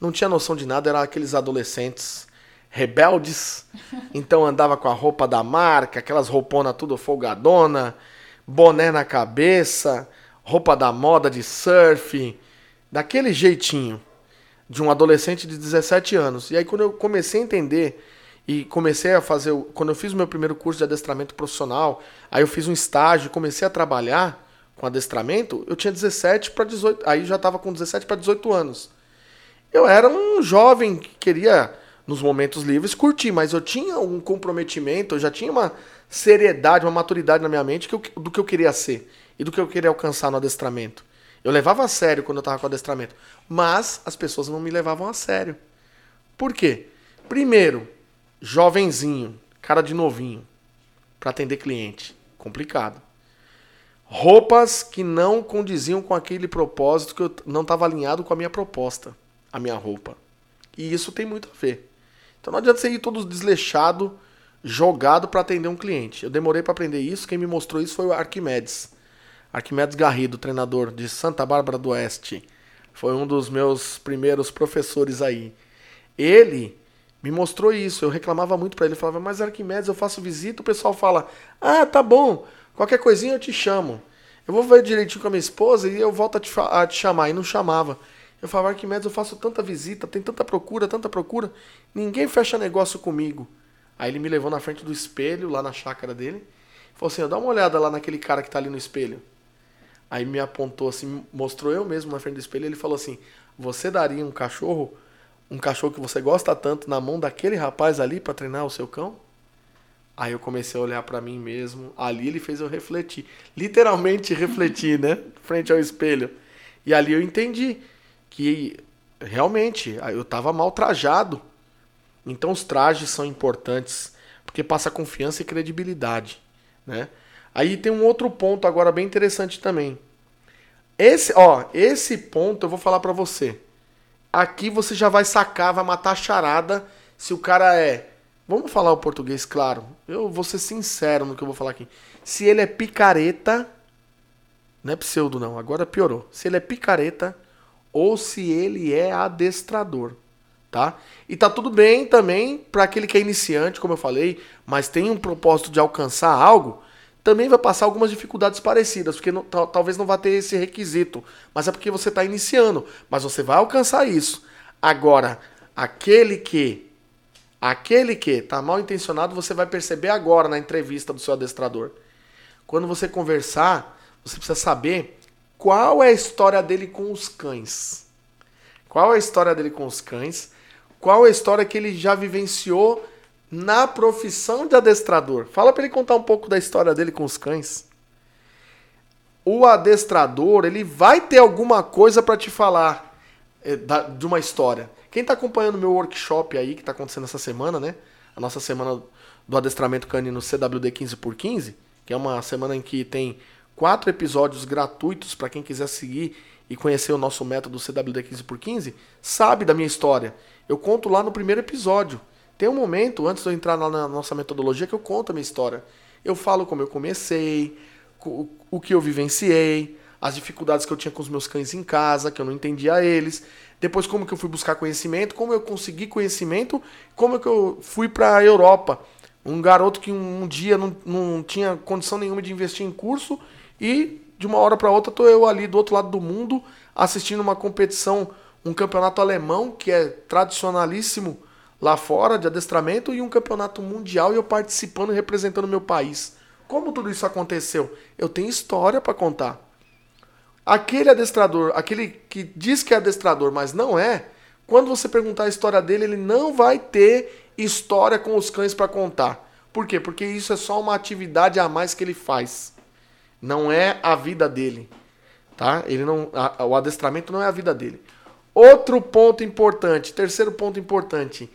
[SPEAKER 1] não tinha noção de nada, eram aqueles adolescentes rebeldes. Então andava com a roupa da marca, aquelas rouponas tudo folgadona, boné na cabeça, roupa da moda de surf, daquele jeitinho de um adolescente de 17 anos. E aí quando eu comecei a entender e comecei a fazer, quando eu fiz o meu primeiro curso de adestramento profissional, aí eu fiz um estágio, comecei a trabalhar com adestramento, eu tinha 17 para 18, aí já estava com 17 para 18 anos. Eu era um jovem que queria nos momentos livres, curti, mas eu tinha um comprometimento, eu já tinha uma seriedade, uma maturidade na minha mente do que eu queria ser e do que eu queria alcançar no adestramento. Eu levava a sério quando eu estava com o adestramento, mas as pessoas não me levavam a sério. Por quê? Primeiro, jovenzinho, cara de novinho, para atender cliente, complicado. Roupas que não condiziam com aquele propósito que eu não estava alinhado com a minha proposta, a minha roupa. E isso tem muito a ver. Então não adianta você ir todo desleixado, jogado para atender um cliente. Eu demorei para aprender isso, quem me mostrou isso foi o Arquimedes. Arquimedes Garrido, treinador de Santa Bárbara do Oeste. Foi um dos meus primeiros professores aí. Ele me mostrou isso. Eu reclamava muito para ele. Falava, mas Arquimedes, eu faço visita. O pessoal fala, ah, tá bom. Qualquer coisinha eu te chamo. Eu vou ver direitinho com a minha esposa e eu volto a te, a te chamar. E não chamava. Eu falava, Arquimedes, eu faço tanta visita, tem tanta procura, tanta procura. Ninguém fecha negócio comigo. Aí ele me levou na frente do espelho, lá na chácara dele. Falou assim, dá uma olhada lá naquele cara que tá ali no espelho. Aí me apontou assim, mostrou eu mesmo na frente do espelho. Ele falou assim, você daria um cachorro um cachorro que você gosta tanto na mão daquele rapaz ali para treinar o seu cão? Aí eu comecei a olhar para mim mesmo. Ali ele fez eu refletir. Literalmente refletir, né? Frente ao espelho. E ali eu entendi que realmente eu estava mal trajado. Então os trajes são importantes porque passa confiança e credibilidade, né? Aí tem um outro ponto agora bem interessante também. Esse, ó, esse ponto eu vou falar para você. Aqui você já vai sacar, vai matar a charada se o cara é. Vamos falar o português, claro. Eu vou ser sincero no que eu vou falar aqui. Se ele é picareta. Não é pseudo, não. Agora piorou. Se ele é picareta ou se ele é adestrador. Tá? E tá tudo bem também para aquele que é iniciante, como eu falei, mas tem um propósito de alcançar algo também vai passar algumas dificuldades parecidas, porque não, talvez não vá ter esse requisito, mas é porque você está iniciando, mas você vai alcançar isso. Agora, aquele que aquele que está mal intencionado, você vai perceber agora na entrevista do seu adestrador. Quando você conversar, você precisa saber qual é a história dele com os cães. Qual é a história dele com os cães? Qual é a história que ele já vivenciou na profissão de adestrador. Fala para ele contar um pouco da história dele com os cães. O adestrador, ele vai ter alguma coisa para te falar é, de uma história. Quem está acompanhando meu workshop aí, que está acontecendo essa semana, né? A nossa semana do adestramento canino CWD 15x15, que é uma semana em que tem quatro episódios gratuitos para quem quiser seguir e conhecer o nosso método CWD 15x15, sabe da minha história. Eu conto lá no primeiro episódio. Tem um momento, antes de eu entrar na nossa metodologia, que eu conto a minha história. Eu falo como eu comecei, o que eu vivenciei, as dificuldades que eu tinha com os meus cães em casa, que eu não entendia eles. Depois, como que eu fui buscar conhecimento, como eu consegui conhecimento, como que eu fui para a Europa. Um garoto que um dia não, não tinha condição nenhuma de investir em curso e de uma hora para outra tô eu ali do outro lado do mundo assistindo uma competição, um campeonato alemão que é tradicionalíssimo lá fora de adestramento e um campeonato mundial e eu participando e representando meu país. Como tudo isso aconteceu? Eu tenho história para contar. Aquele adestrador, aquele que diz que é adestrador, mas não é, quando você perguntar a história dele, ele não vai ter história com os cães para contar. Por quê? Porque isso é só uma atividade a mais que ele faz. Não é a vida dele, tá? Ele não, a, o adestramento não é a vida dele. Outro ponto importante, terceiro ponto importante,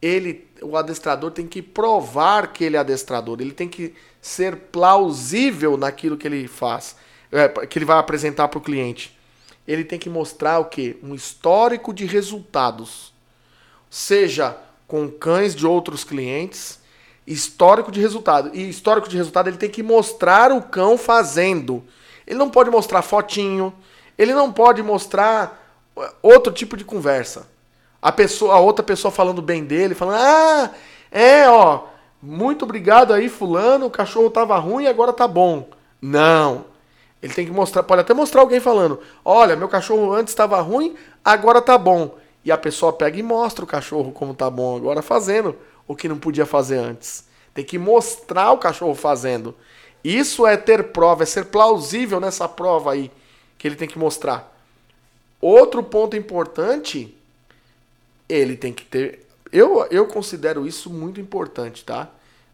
[SPEAKER 1] ele, o adestrador tem que provar que ele é adestrador, ele tem que ser plausível naquilo que ele faz, é, que ele vai apresentar para o cliente. Ele tem que mostrar o que? Um histórico de resultados, seja com cães de outros clientes, histórico de resultado. E histórico de resultado ele tem que mostrar o cão fazendo. Ele não pode mostrar fotinho, ele não pode mostrar outro tipo de conversa a pessoa, a outra pessoa falando bem dele, falando: "Ah, é, ó, muito obrigado aí fulano, o cachorro tava ruim e agora tá bom". Não. Ele tem que mostrar, pode até mostrar alguém falando: "Olha, meu cachorro antes estava ruim, agora tá bom". E a pessoa pega e mostra o cachorro como tá bom agora fazendo o que não podia fazer antes. Tem que mostrar o cachorro fazendo. Isso é ter prova, é ser plausível nessa prova aí que ele tem que mostrar. Outro ponto importante ele tem que ter. Eu, eu considero isso muito importante, tá?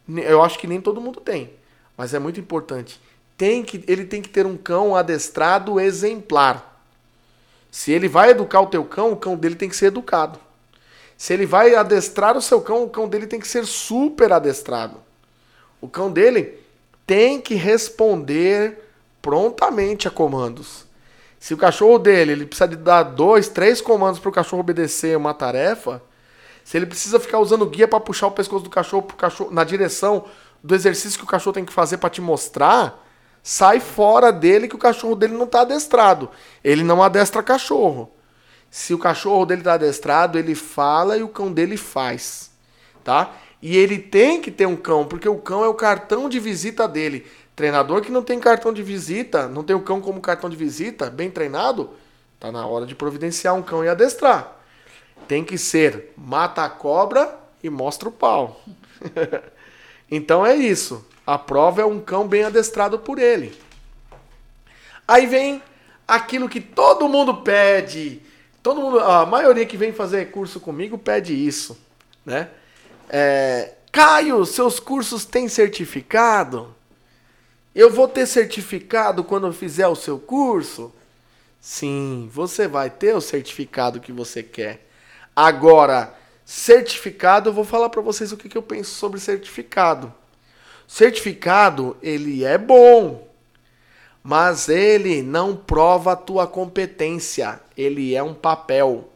[SPEAKER 1] Eu acho que nem todo mundo tem, mas é muito importante. Tem que, ele tem que ter um cão adestrado exemplar. Se ele vai educar o teu cão, o cão dele tem que ser educado. Se ele vai adestrar o seu cão, o cão dele tem que ser super adestrado. O cão dele tem que responder prontamente a comandos. Se o cachorro dele ele precisa de dar dois, três comandos para o cachorro obedecer uma tarefa, se ele precisa ficar usando guia para puxar o pescoço do cachorro, pro cachorro na direção do exercício que o cachorro tem que fazer para te mostrar, sai fora dele que o cachorro dele não está adestrado. Ele não adestra cachorro. Se o cachorro dele está adestrado, ele fala e o cão dele faz, tá? E ele tem que ter um cão, porque o cão é o cartão de visita dele. Treinador que não tem cartão de visita, não tem o cão como cartão de visita, bem treinado, tá na hora de providenciar um cão e adestrar. Tem que ser mata a cobra e mostra o pau. então é isso. A prova é um cão bem adestrado por ele. Aí vem aquilo que todo mundo pede. Todo mundo, a maioria que vem fazer curso comigo pede isso, né? É, Caio, seus cursos têm certificado? Eu vou ter certificado quando eu fizer o seu curso? Sim, você vai ter o certificado que você quer. Agora, certificado, eu vou falar para vocês o que, que eu penso sobre certificado. Certificado, ele é bom, mas ele não prova a tua competência. Ele é um papel.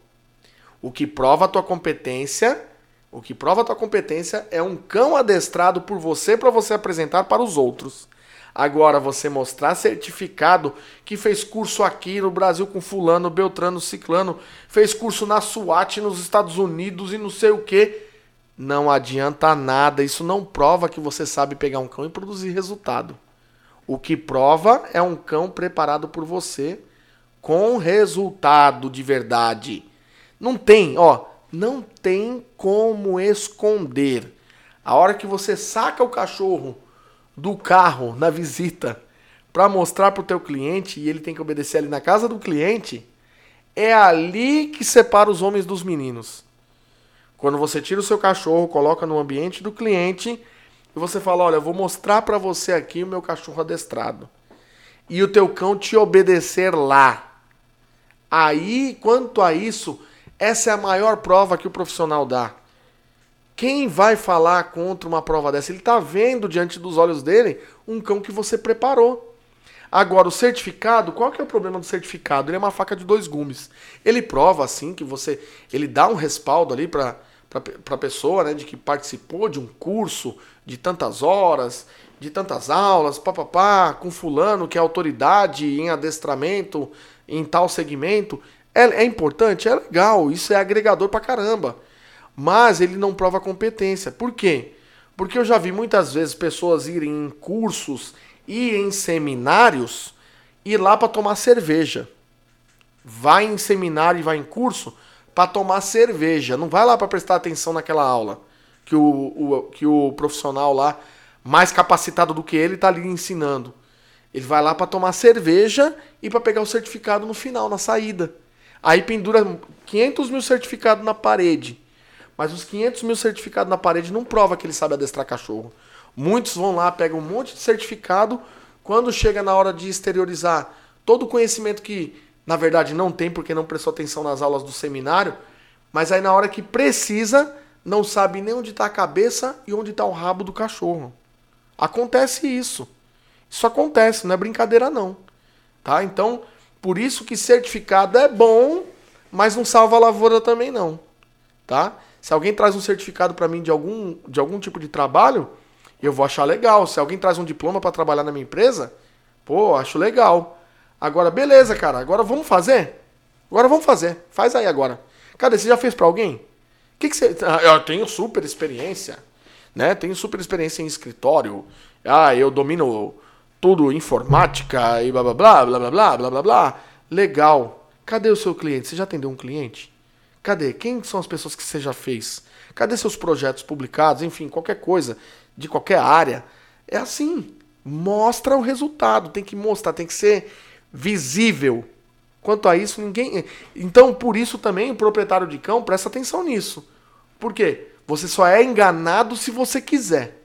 [SPEAKER 1] O que prova a tua competência, o que prova a tua competência é um cão adestrado por você para você apresentar para os outros. Agora, você mostrar certificado que fez curso aqui no Brasil com fulano, Beltrano, Ciclano, fez curso na SWAT nos Estados Unidos e não sei o que, não adianta nada. Isso não prova que você sabe pegar um cão e produzir resultado. O que prova é um cão preparado por você com resultado de verdade. Não tem, ó, não tem como esconder. A hora que você saca o cachorro do carro na visita para mostrar para o teu cliente e ele tem que obedecer ali na casa do cliente, é ali que separa os homens dos meninos. Quando você tira o seu cachorro, coloca no ambiente do cliente e você fala: "Olha, vou mostrar para você aqui o meu cachorro adestrado". E o teu cão te obedecer lá. Aí, quanto a isso, essa é a maior prova que o profissional dá. Quem vai falar contra uma prova dessa? Ele está vendo diante dos olhos dele um cão que você preparou. Agora, o certificado, qual que é o problema do certificado? Ele é uma faca de dois gumes. Ele prova, assim, que você. Ele dá um respaldo ali para a pessoa, né, de que participou de um curso de tantas horas, de tantas aulas, papapá, com fulano que é autoridade em adestramento em tal segmento. É, é importante? É legal, isso é agregador pra caramba mas ele não prova competência. Por quê? Porque eu já vi muitas vezes pessoas irem em cursos e em seminários ir lá para tomar cerveja. Vai em seminário e vai em curso para tomar cerveja. Não vai lá para prestar atenção naquela aula que o, o, que o profissional lá, mais capacitado do que ele, está ali ensinando. Ele vai lá para tomar cerveja e para pegar o certificado no final, na saída. Aí pendura 500 mil certificados na parede. Mas os 500 mil certificados na parede não prova que ele sabe adestrar cachorro. Muitos vão lá, pegam um monte de certificado, quando chega na hora de exteriorizar todo o conhecimento que, na verdade, não tem porque não prestou atenção nas aulas do seminário, mas aí na hora que precisa, não sabe nem onde está a cabeça e onde está o rabo do cachorro. Acontece isso. Isso acontece, não é brincadeira não. Tá? Então, por isso que certificado é bom, mas não salva a lavoura também não. Tá? Se alguém traz um certificado para mim de algum, de algum tipo de trabalho, eu vou achar legal. Se alguém traz um diploma para trabalhar na minha empresa, pô, acho legal. Agora, beleza, cara. Agora vamos fazer? Agora vamos fazer. Faz aí agora. Cadê? Você já fez para alguém? Que, que você. Ah, eu tenho super experiência. Né? Tenho super experiência em escritório. Ah, eu domino tudo informática e blá blá blá blá blá blá blá blá blá. Legal. Cadê o seu cliente? Você já atendeu um cliente? Cadê? Quem são as pessoas que você já fez? Cadê seus projetos publicados? Enfim, qualquer coisa, de qualquer área. É assim. Mostra o resultado. Tem que mostrar, tem que ser visível. Quanto a isso, ninguém. Então, por isso também o proprietário de cão presta atenção nisso. Por quê? Você só é enganado se você quiser.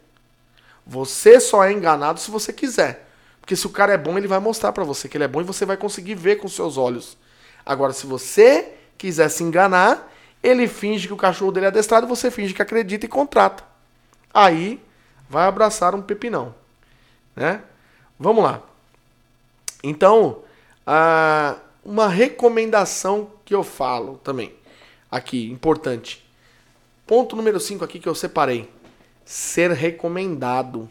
[SPEAKER 1] Você só é enganado se você quiser. Porque se o cara é bom, ele vai mostrar para você que ele é bom e você vai conseguir ver com seus olhos. Agora, se você quiser se enganar, ele finge que o cachorro dele é adestrado, você finge que acredita e contrata. Aí vai abraçar um pepinão, né? Vamos lá. Então, uma recomendação que eu falo também. Aqui, importante. Ponto número 5 aqui que eu separei. Ser recomendado.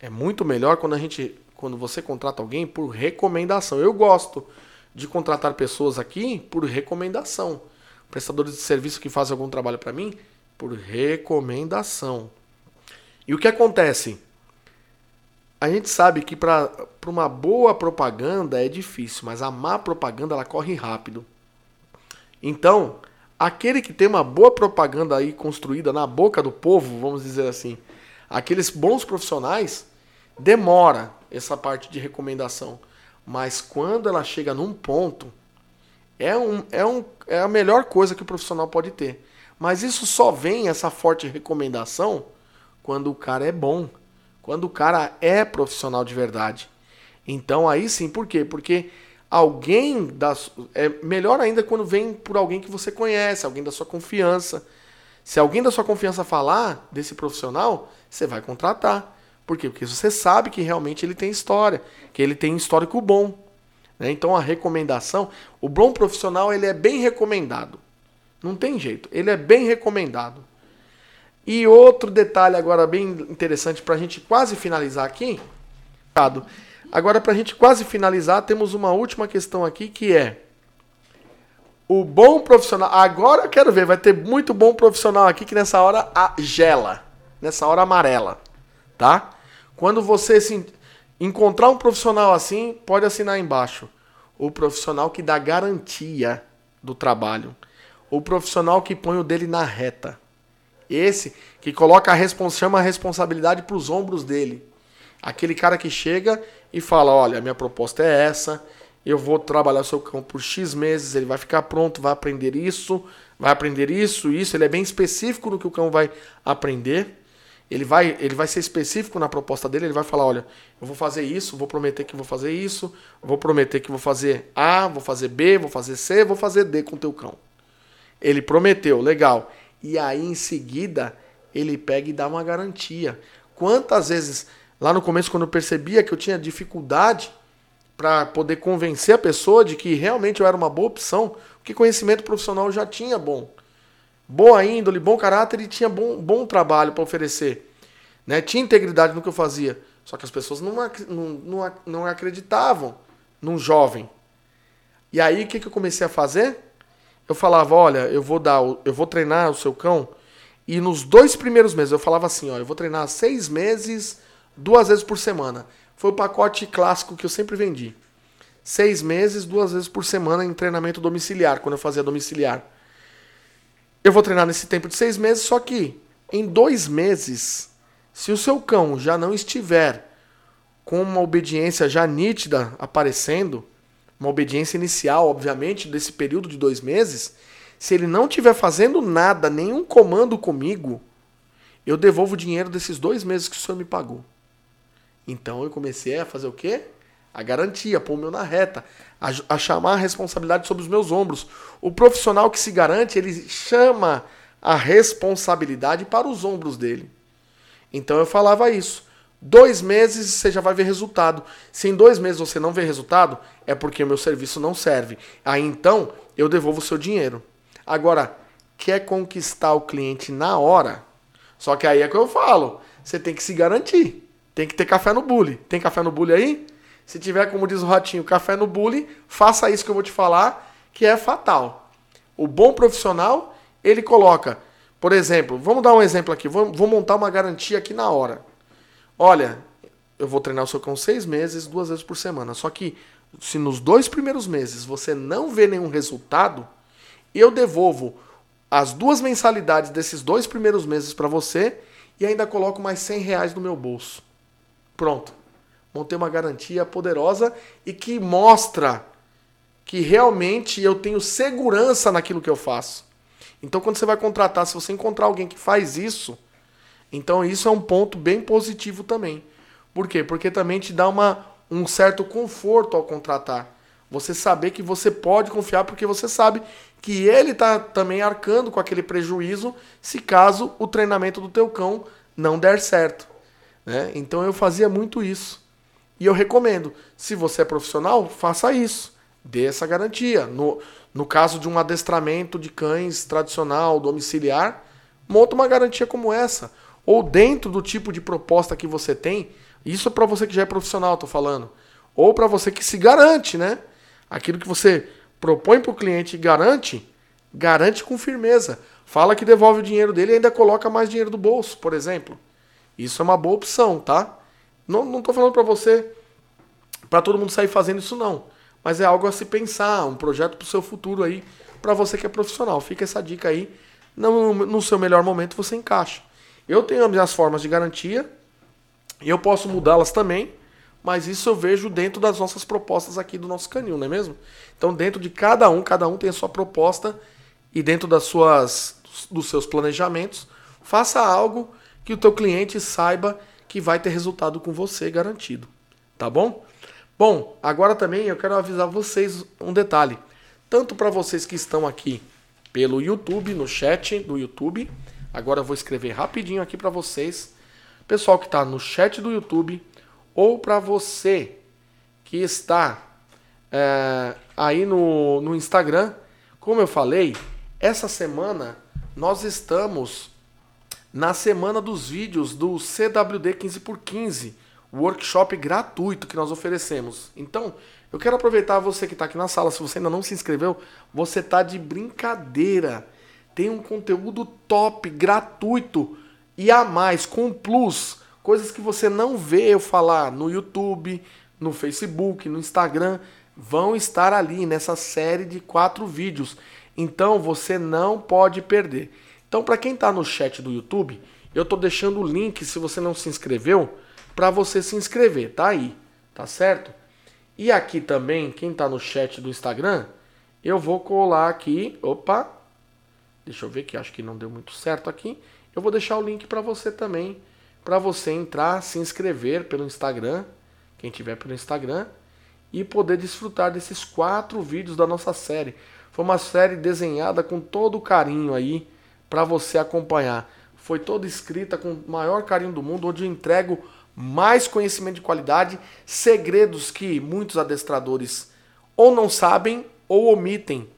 [SPEAKER 1] É muito melhor quando a gente. Quando você contrata alguém por recomendação. Eu gosto de contratar pessoas aqui por recomendação. Prestadores de serviço que fazem algum trabalho para mim por recomendação. E o que acontece? A gente sabe que para uma boa propaganda é difícil, mas a má propaganda ela corre rápido. Então, aquele que tem uma boa propaganda aí construída na boca do povo, vamos dizer assim, aqueles bons profissionais, demora essa parte de recomendação. Mas quando ela chega num ponto, é, um, é, um, é a melhor coisa que o profissional pode ter. Mas isso só vem, essa forte recomendação, quando o cara é bom. Quando o cara é profissional de verdade. Então aí sim, por quê? Porque alguém da é melhor ainda quando vem por alguém que você conhece, alguém da sua confiança. Se alguém da sua confiança falar desse profissional, você vai contratar. Por quê? Porque você sabe que realmente ele tem história, que ele tem histórico bom. Né? Então a recomendação, o bom profissional ele é bem recomendado. Não tem jeito, ele é bem recomendado. E outro detalhe agora bem interessante para a gente quase finalizar aqui. Agora, para a gente quase finalizar, temos uma última questão aqui que é o bom profissional. Agora eu quero ver, vai ter muito bom profissional aqui que nessa hora gela, nessa hora amarela, tá? Quando você se encontrar um profissional assim, pode assinar embaixo. O profissional que dá garantia do trabalho. O profissional que põe o dele na reta. Esse que coloca a respons chama a responsabilidade para os ombros dele. Aquele cara que chega e fala: Olha, a minha proposta é essa, eu vou trabalhar seu cão por X meses, ele vai ficar pronto, vai aprender isso, vai aprender isso, isso. Ele é bem específico no que o cão vai aprender. Ele vai, ele vai ser específico na proposta dele, ele vai falar: Olha, eu vou fazer isso, vou prometer que vou fazer isso, vou prometer que vou fazer A, vou fazer B, vou fazer C, vou fazer D com o teu cão. Ele prometeu, legal e aí em seguida ele pega e dá uma garantia. Quantas vezes, lá no começo, quando eu percebia que eu tinha dificuldade para poder convencer a pessoa de que realmente eu era uma boa opção, porque conhecimento profissional eu já tinha bom. Boa índole, bom caráter e tinha bom, bom trabalho para oferecer. Né? Tinha integridade no que eu fazia. Só que as pessoas não, não, não, não acreditavam num jovem. E aí o que, que eu comecei a fazer? eu falava, olha, eu vou dar, eu vou treinar o seu cão. E nos dois primeiros meses eu falava assim, ó, eu vou treinar seis meses, duas vezes por semana. Foi o pacote clássico que eu sempre vendi. Seis meses, duas vezes por semana em treinamento domiciliar, quando eu fazia domiciliar. Eu vou treinar nesse tempo de seis meses, só que em dois meses, se o seu cão já não estiver com uma obediência já nítida aparecendo, uma obediência inicial, obviamente, desse período de dois meses, se ele não estiver fazendo nada, nenhum comando comigo, eu devolvo o dinheiro desses dois meses que o senhor me pagou. Então eu comecei a fazer o quê? A garantia, pôr o meu na reta, a, a chamar a responsabilidade sobre os meus ombros. O profissional que se garante, ele chama a responsabilidade para os ombros dele. Então eu falava isso. Dois meses você já vai ver resultado. Se em dois meses você não vê resultado, é porque o meu serviço não serve. Aí então eu devolvo o seu dinheiro. Agora, quer conquistar o cliente na hora? Só que aí é que eu falo. Você tem que se garantir. Tem que ter café no bule. Tem café no bule aí? Se tiver, como diz o Ratinho, café no bule, faça isso que eu vou te falar, que é fatal. O bom profissional, ele coloca, por exemplo, vamos dar um exemplo aqui, vou, vou montar uma garantia aqui na hora. Olha, eu vou treinar o seu cão seis meses, duas vezes por semana. Só que se nos dois primeiros meses você não vê nenhum resultado, eu devolvo as duas mensalidades desses dois primeiros meses para você e ainda coloco mais 100 reais no meu bolso. Pronto. Ter uma garantia poderosa e que mostra que realmente eu tenho segurança naquilo que eu faço. Então, quando você vai contratar, se você encontrar alguém que faz isso, então isso é um ponto bem positivo também. Por quê? Porque também te dá uma, um certo conforto ao contratar. Você saber que você pode confiar porque você sabe que ele está também arcando com aquele prejuízo se caso o treinamento do teu cão não der certo. Né? Então eu fazia muito isso. E eu recomendo, se você é profissional, faça isso. dê essa garantia. No, no caso de um adestramento de cães tradicional, domiciliar, monta uma garantia como essa. Ou dentro do tipo de proposta que você tem, isso é para você que já é profissional, tô falando. Ou para você que se garante, né? Aquilo que você propõe para o cliente e garante, garante com firmeza. Fala que devolve o dinheiro dele e ainda coloca mais dinheiro do bolso, por exemplo. Isso é uma boa opção, tá? Não, não tô falando para você, para todo mundo sair fazendo isso não. Mas é algo a se pensar, um projeto para o seu futuro aí, para você que é profissional. Fica essa dica aí. No, no seu melhor momento você encaixa. Eu tenho as minhas formas de garantia e eu posso mudá-las também, mas isso eu vejo dentro das nossas propostas aqui do nosso canil, não é mesmo? Então, dentro de cada um, cada um tem a sua proposta e dentro das suas, dos seus planejamentos, faça algo que o teu cliente saiba que vai ter resultado com você garantido, tá bom? Bom, agora também eu quero avisar vocês um detalhe, tanto para vocês que estão aqui pelo YouTube, no chat do YouTube, agora eu vou escrever rapidinho aqui para vocês, pessoal que está no chat do YouTube, ou para você que está é, aí no, no Instagram, como eu falei, essa semana nós estamos na semana dos vídeos do CWD 15x15, workshop gratuito que nós oferecemos. Então, eu quero aproveitar você que está aqui na sala, se você ainda não se inscreveu, você está de brincadeira. Tem um conteúdo top, gratuito e a mais, com plus, coisas que você não vê eu falar no YouTube, no Facebook, no Instagram, vão estar ali nessa série de quatro vídeos. Então você não pode perder. Então, para quem está no chat do YouTube, eu estou deixando o link, se você não se inscreveu, para você se inscrever. Tá aí, tá certo? E aqui também, quem está no chat do Instagram, eu vou colar aqui. Opa! Deixa eu ver que acho que não deu muito certo aqui. Eu vou deixar o link para você também, para você entrar, se inscrever pelo Instagram, quem tiver pelo Instagram, e poder desfrutar desses quatro vídeos da nossa série. Foi uma série desenhada com todo o carinho aí para você acompanhar. Foi toda escrita com o maior carinho do mundo, onde eu entrego mais conhecimento de qualidade, segredos que muitos adestradores ou não sabem ou omitem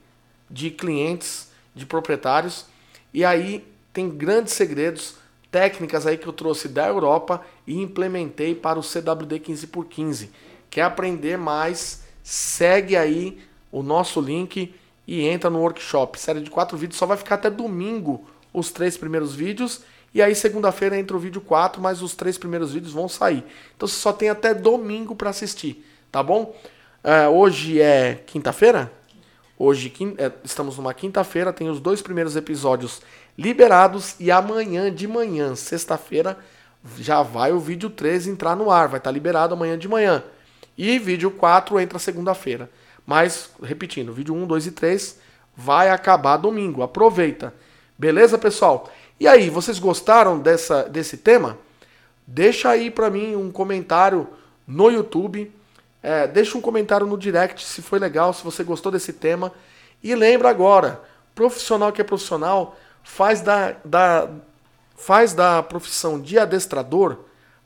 [SPEAKER 1] de clientes, de proprietários. E aí tem grandes segredos, técnicas aí que eu trouxe da Europa e implementei para o CWD 15x15. Quer aprender mais? Segue aí o nosso link e entra no workshop. Série de quatro vídeos, só vai ficar até domingo os três primeiros vídeos. E aí segunda-feira entra o vídeo 4, mas os três primeiros vídeos vão sair. Então você só tem até domingo para assistir, tá bom? É, hoje é quinta-feira? Hoje é, estamos numa quinta-feira, tem os dois primeiros episódios liberados e amanhã de manhã, sexta-feira, já vai o vídeo 3 entrar no ar, vai estar tá liberado amanhã de manhã. E vídeo 4 entra segunda-feira. Mas, repetindo, vídeo 1, 2 e 3 vai acabar domingo. Aproveita. Beleza, pessoal? E aí, vocês gostaram dessa, desse tema? Deixa aí para mim um comentário no YouTube. É, deixa um comentário no direct se foi legal, se você gostou desse tema. E lembra agora, profissional que é profissional faz da, da, faz da profissão de adestrador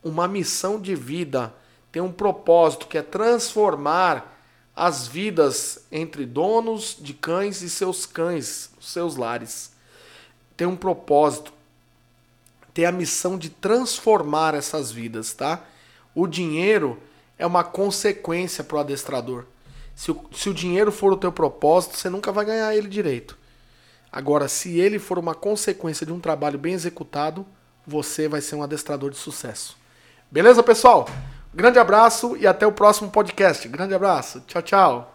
[SPEAKER 1] uma missão de vida. Tem um propósito que é transformar as vidas entre donos de cães e seus cães, seus lares. Tem um propósito, tem a missão de transformar essas vidas, tá? O dinheiro é uma consequência para o adestrador. Se o, se o dinheiro for o teu propósito, você nunca vai ganhar ele direito. Agora, se ele for uma consequência de um trabalho bem executado, você vai ser um adestrador de sucesso. Beleza, pessoal? Grande abraço e até o próximo podcast. Grande abraço. Tchau, tchau.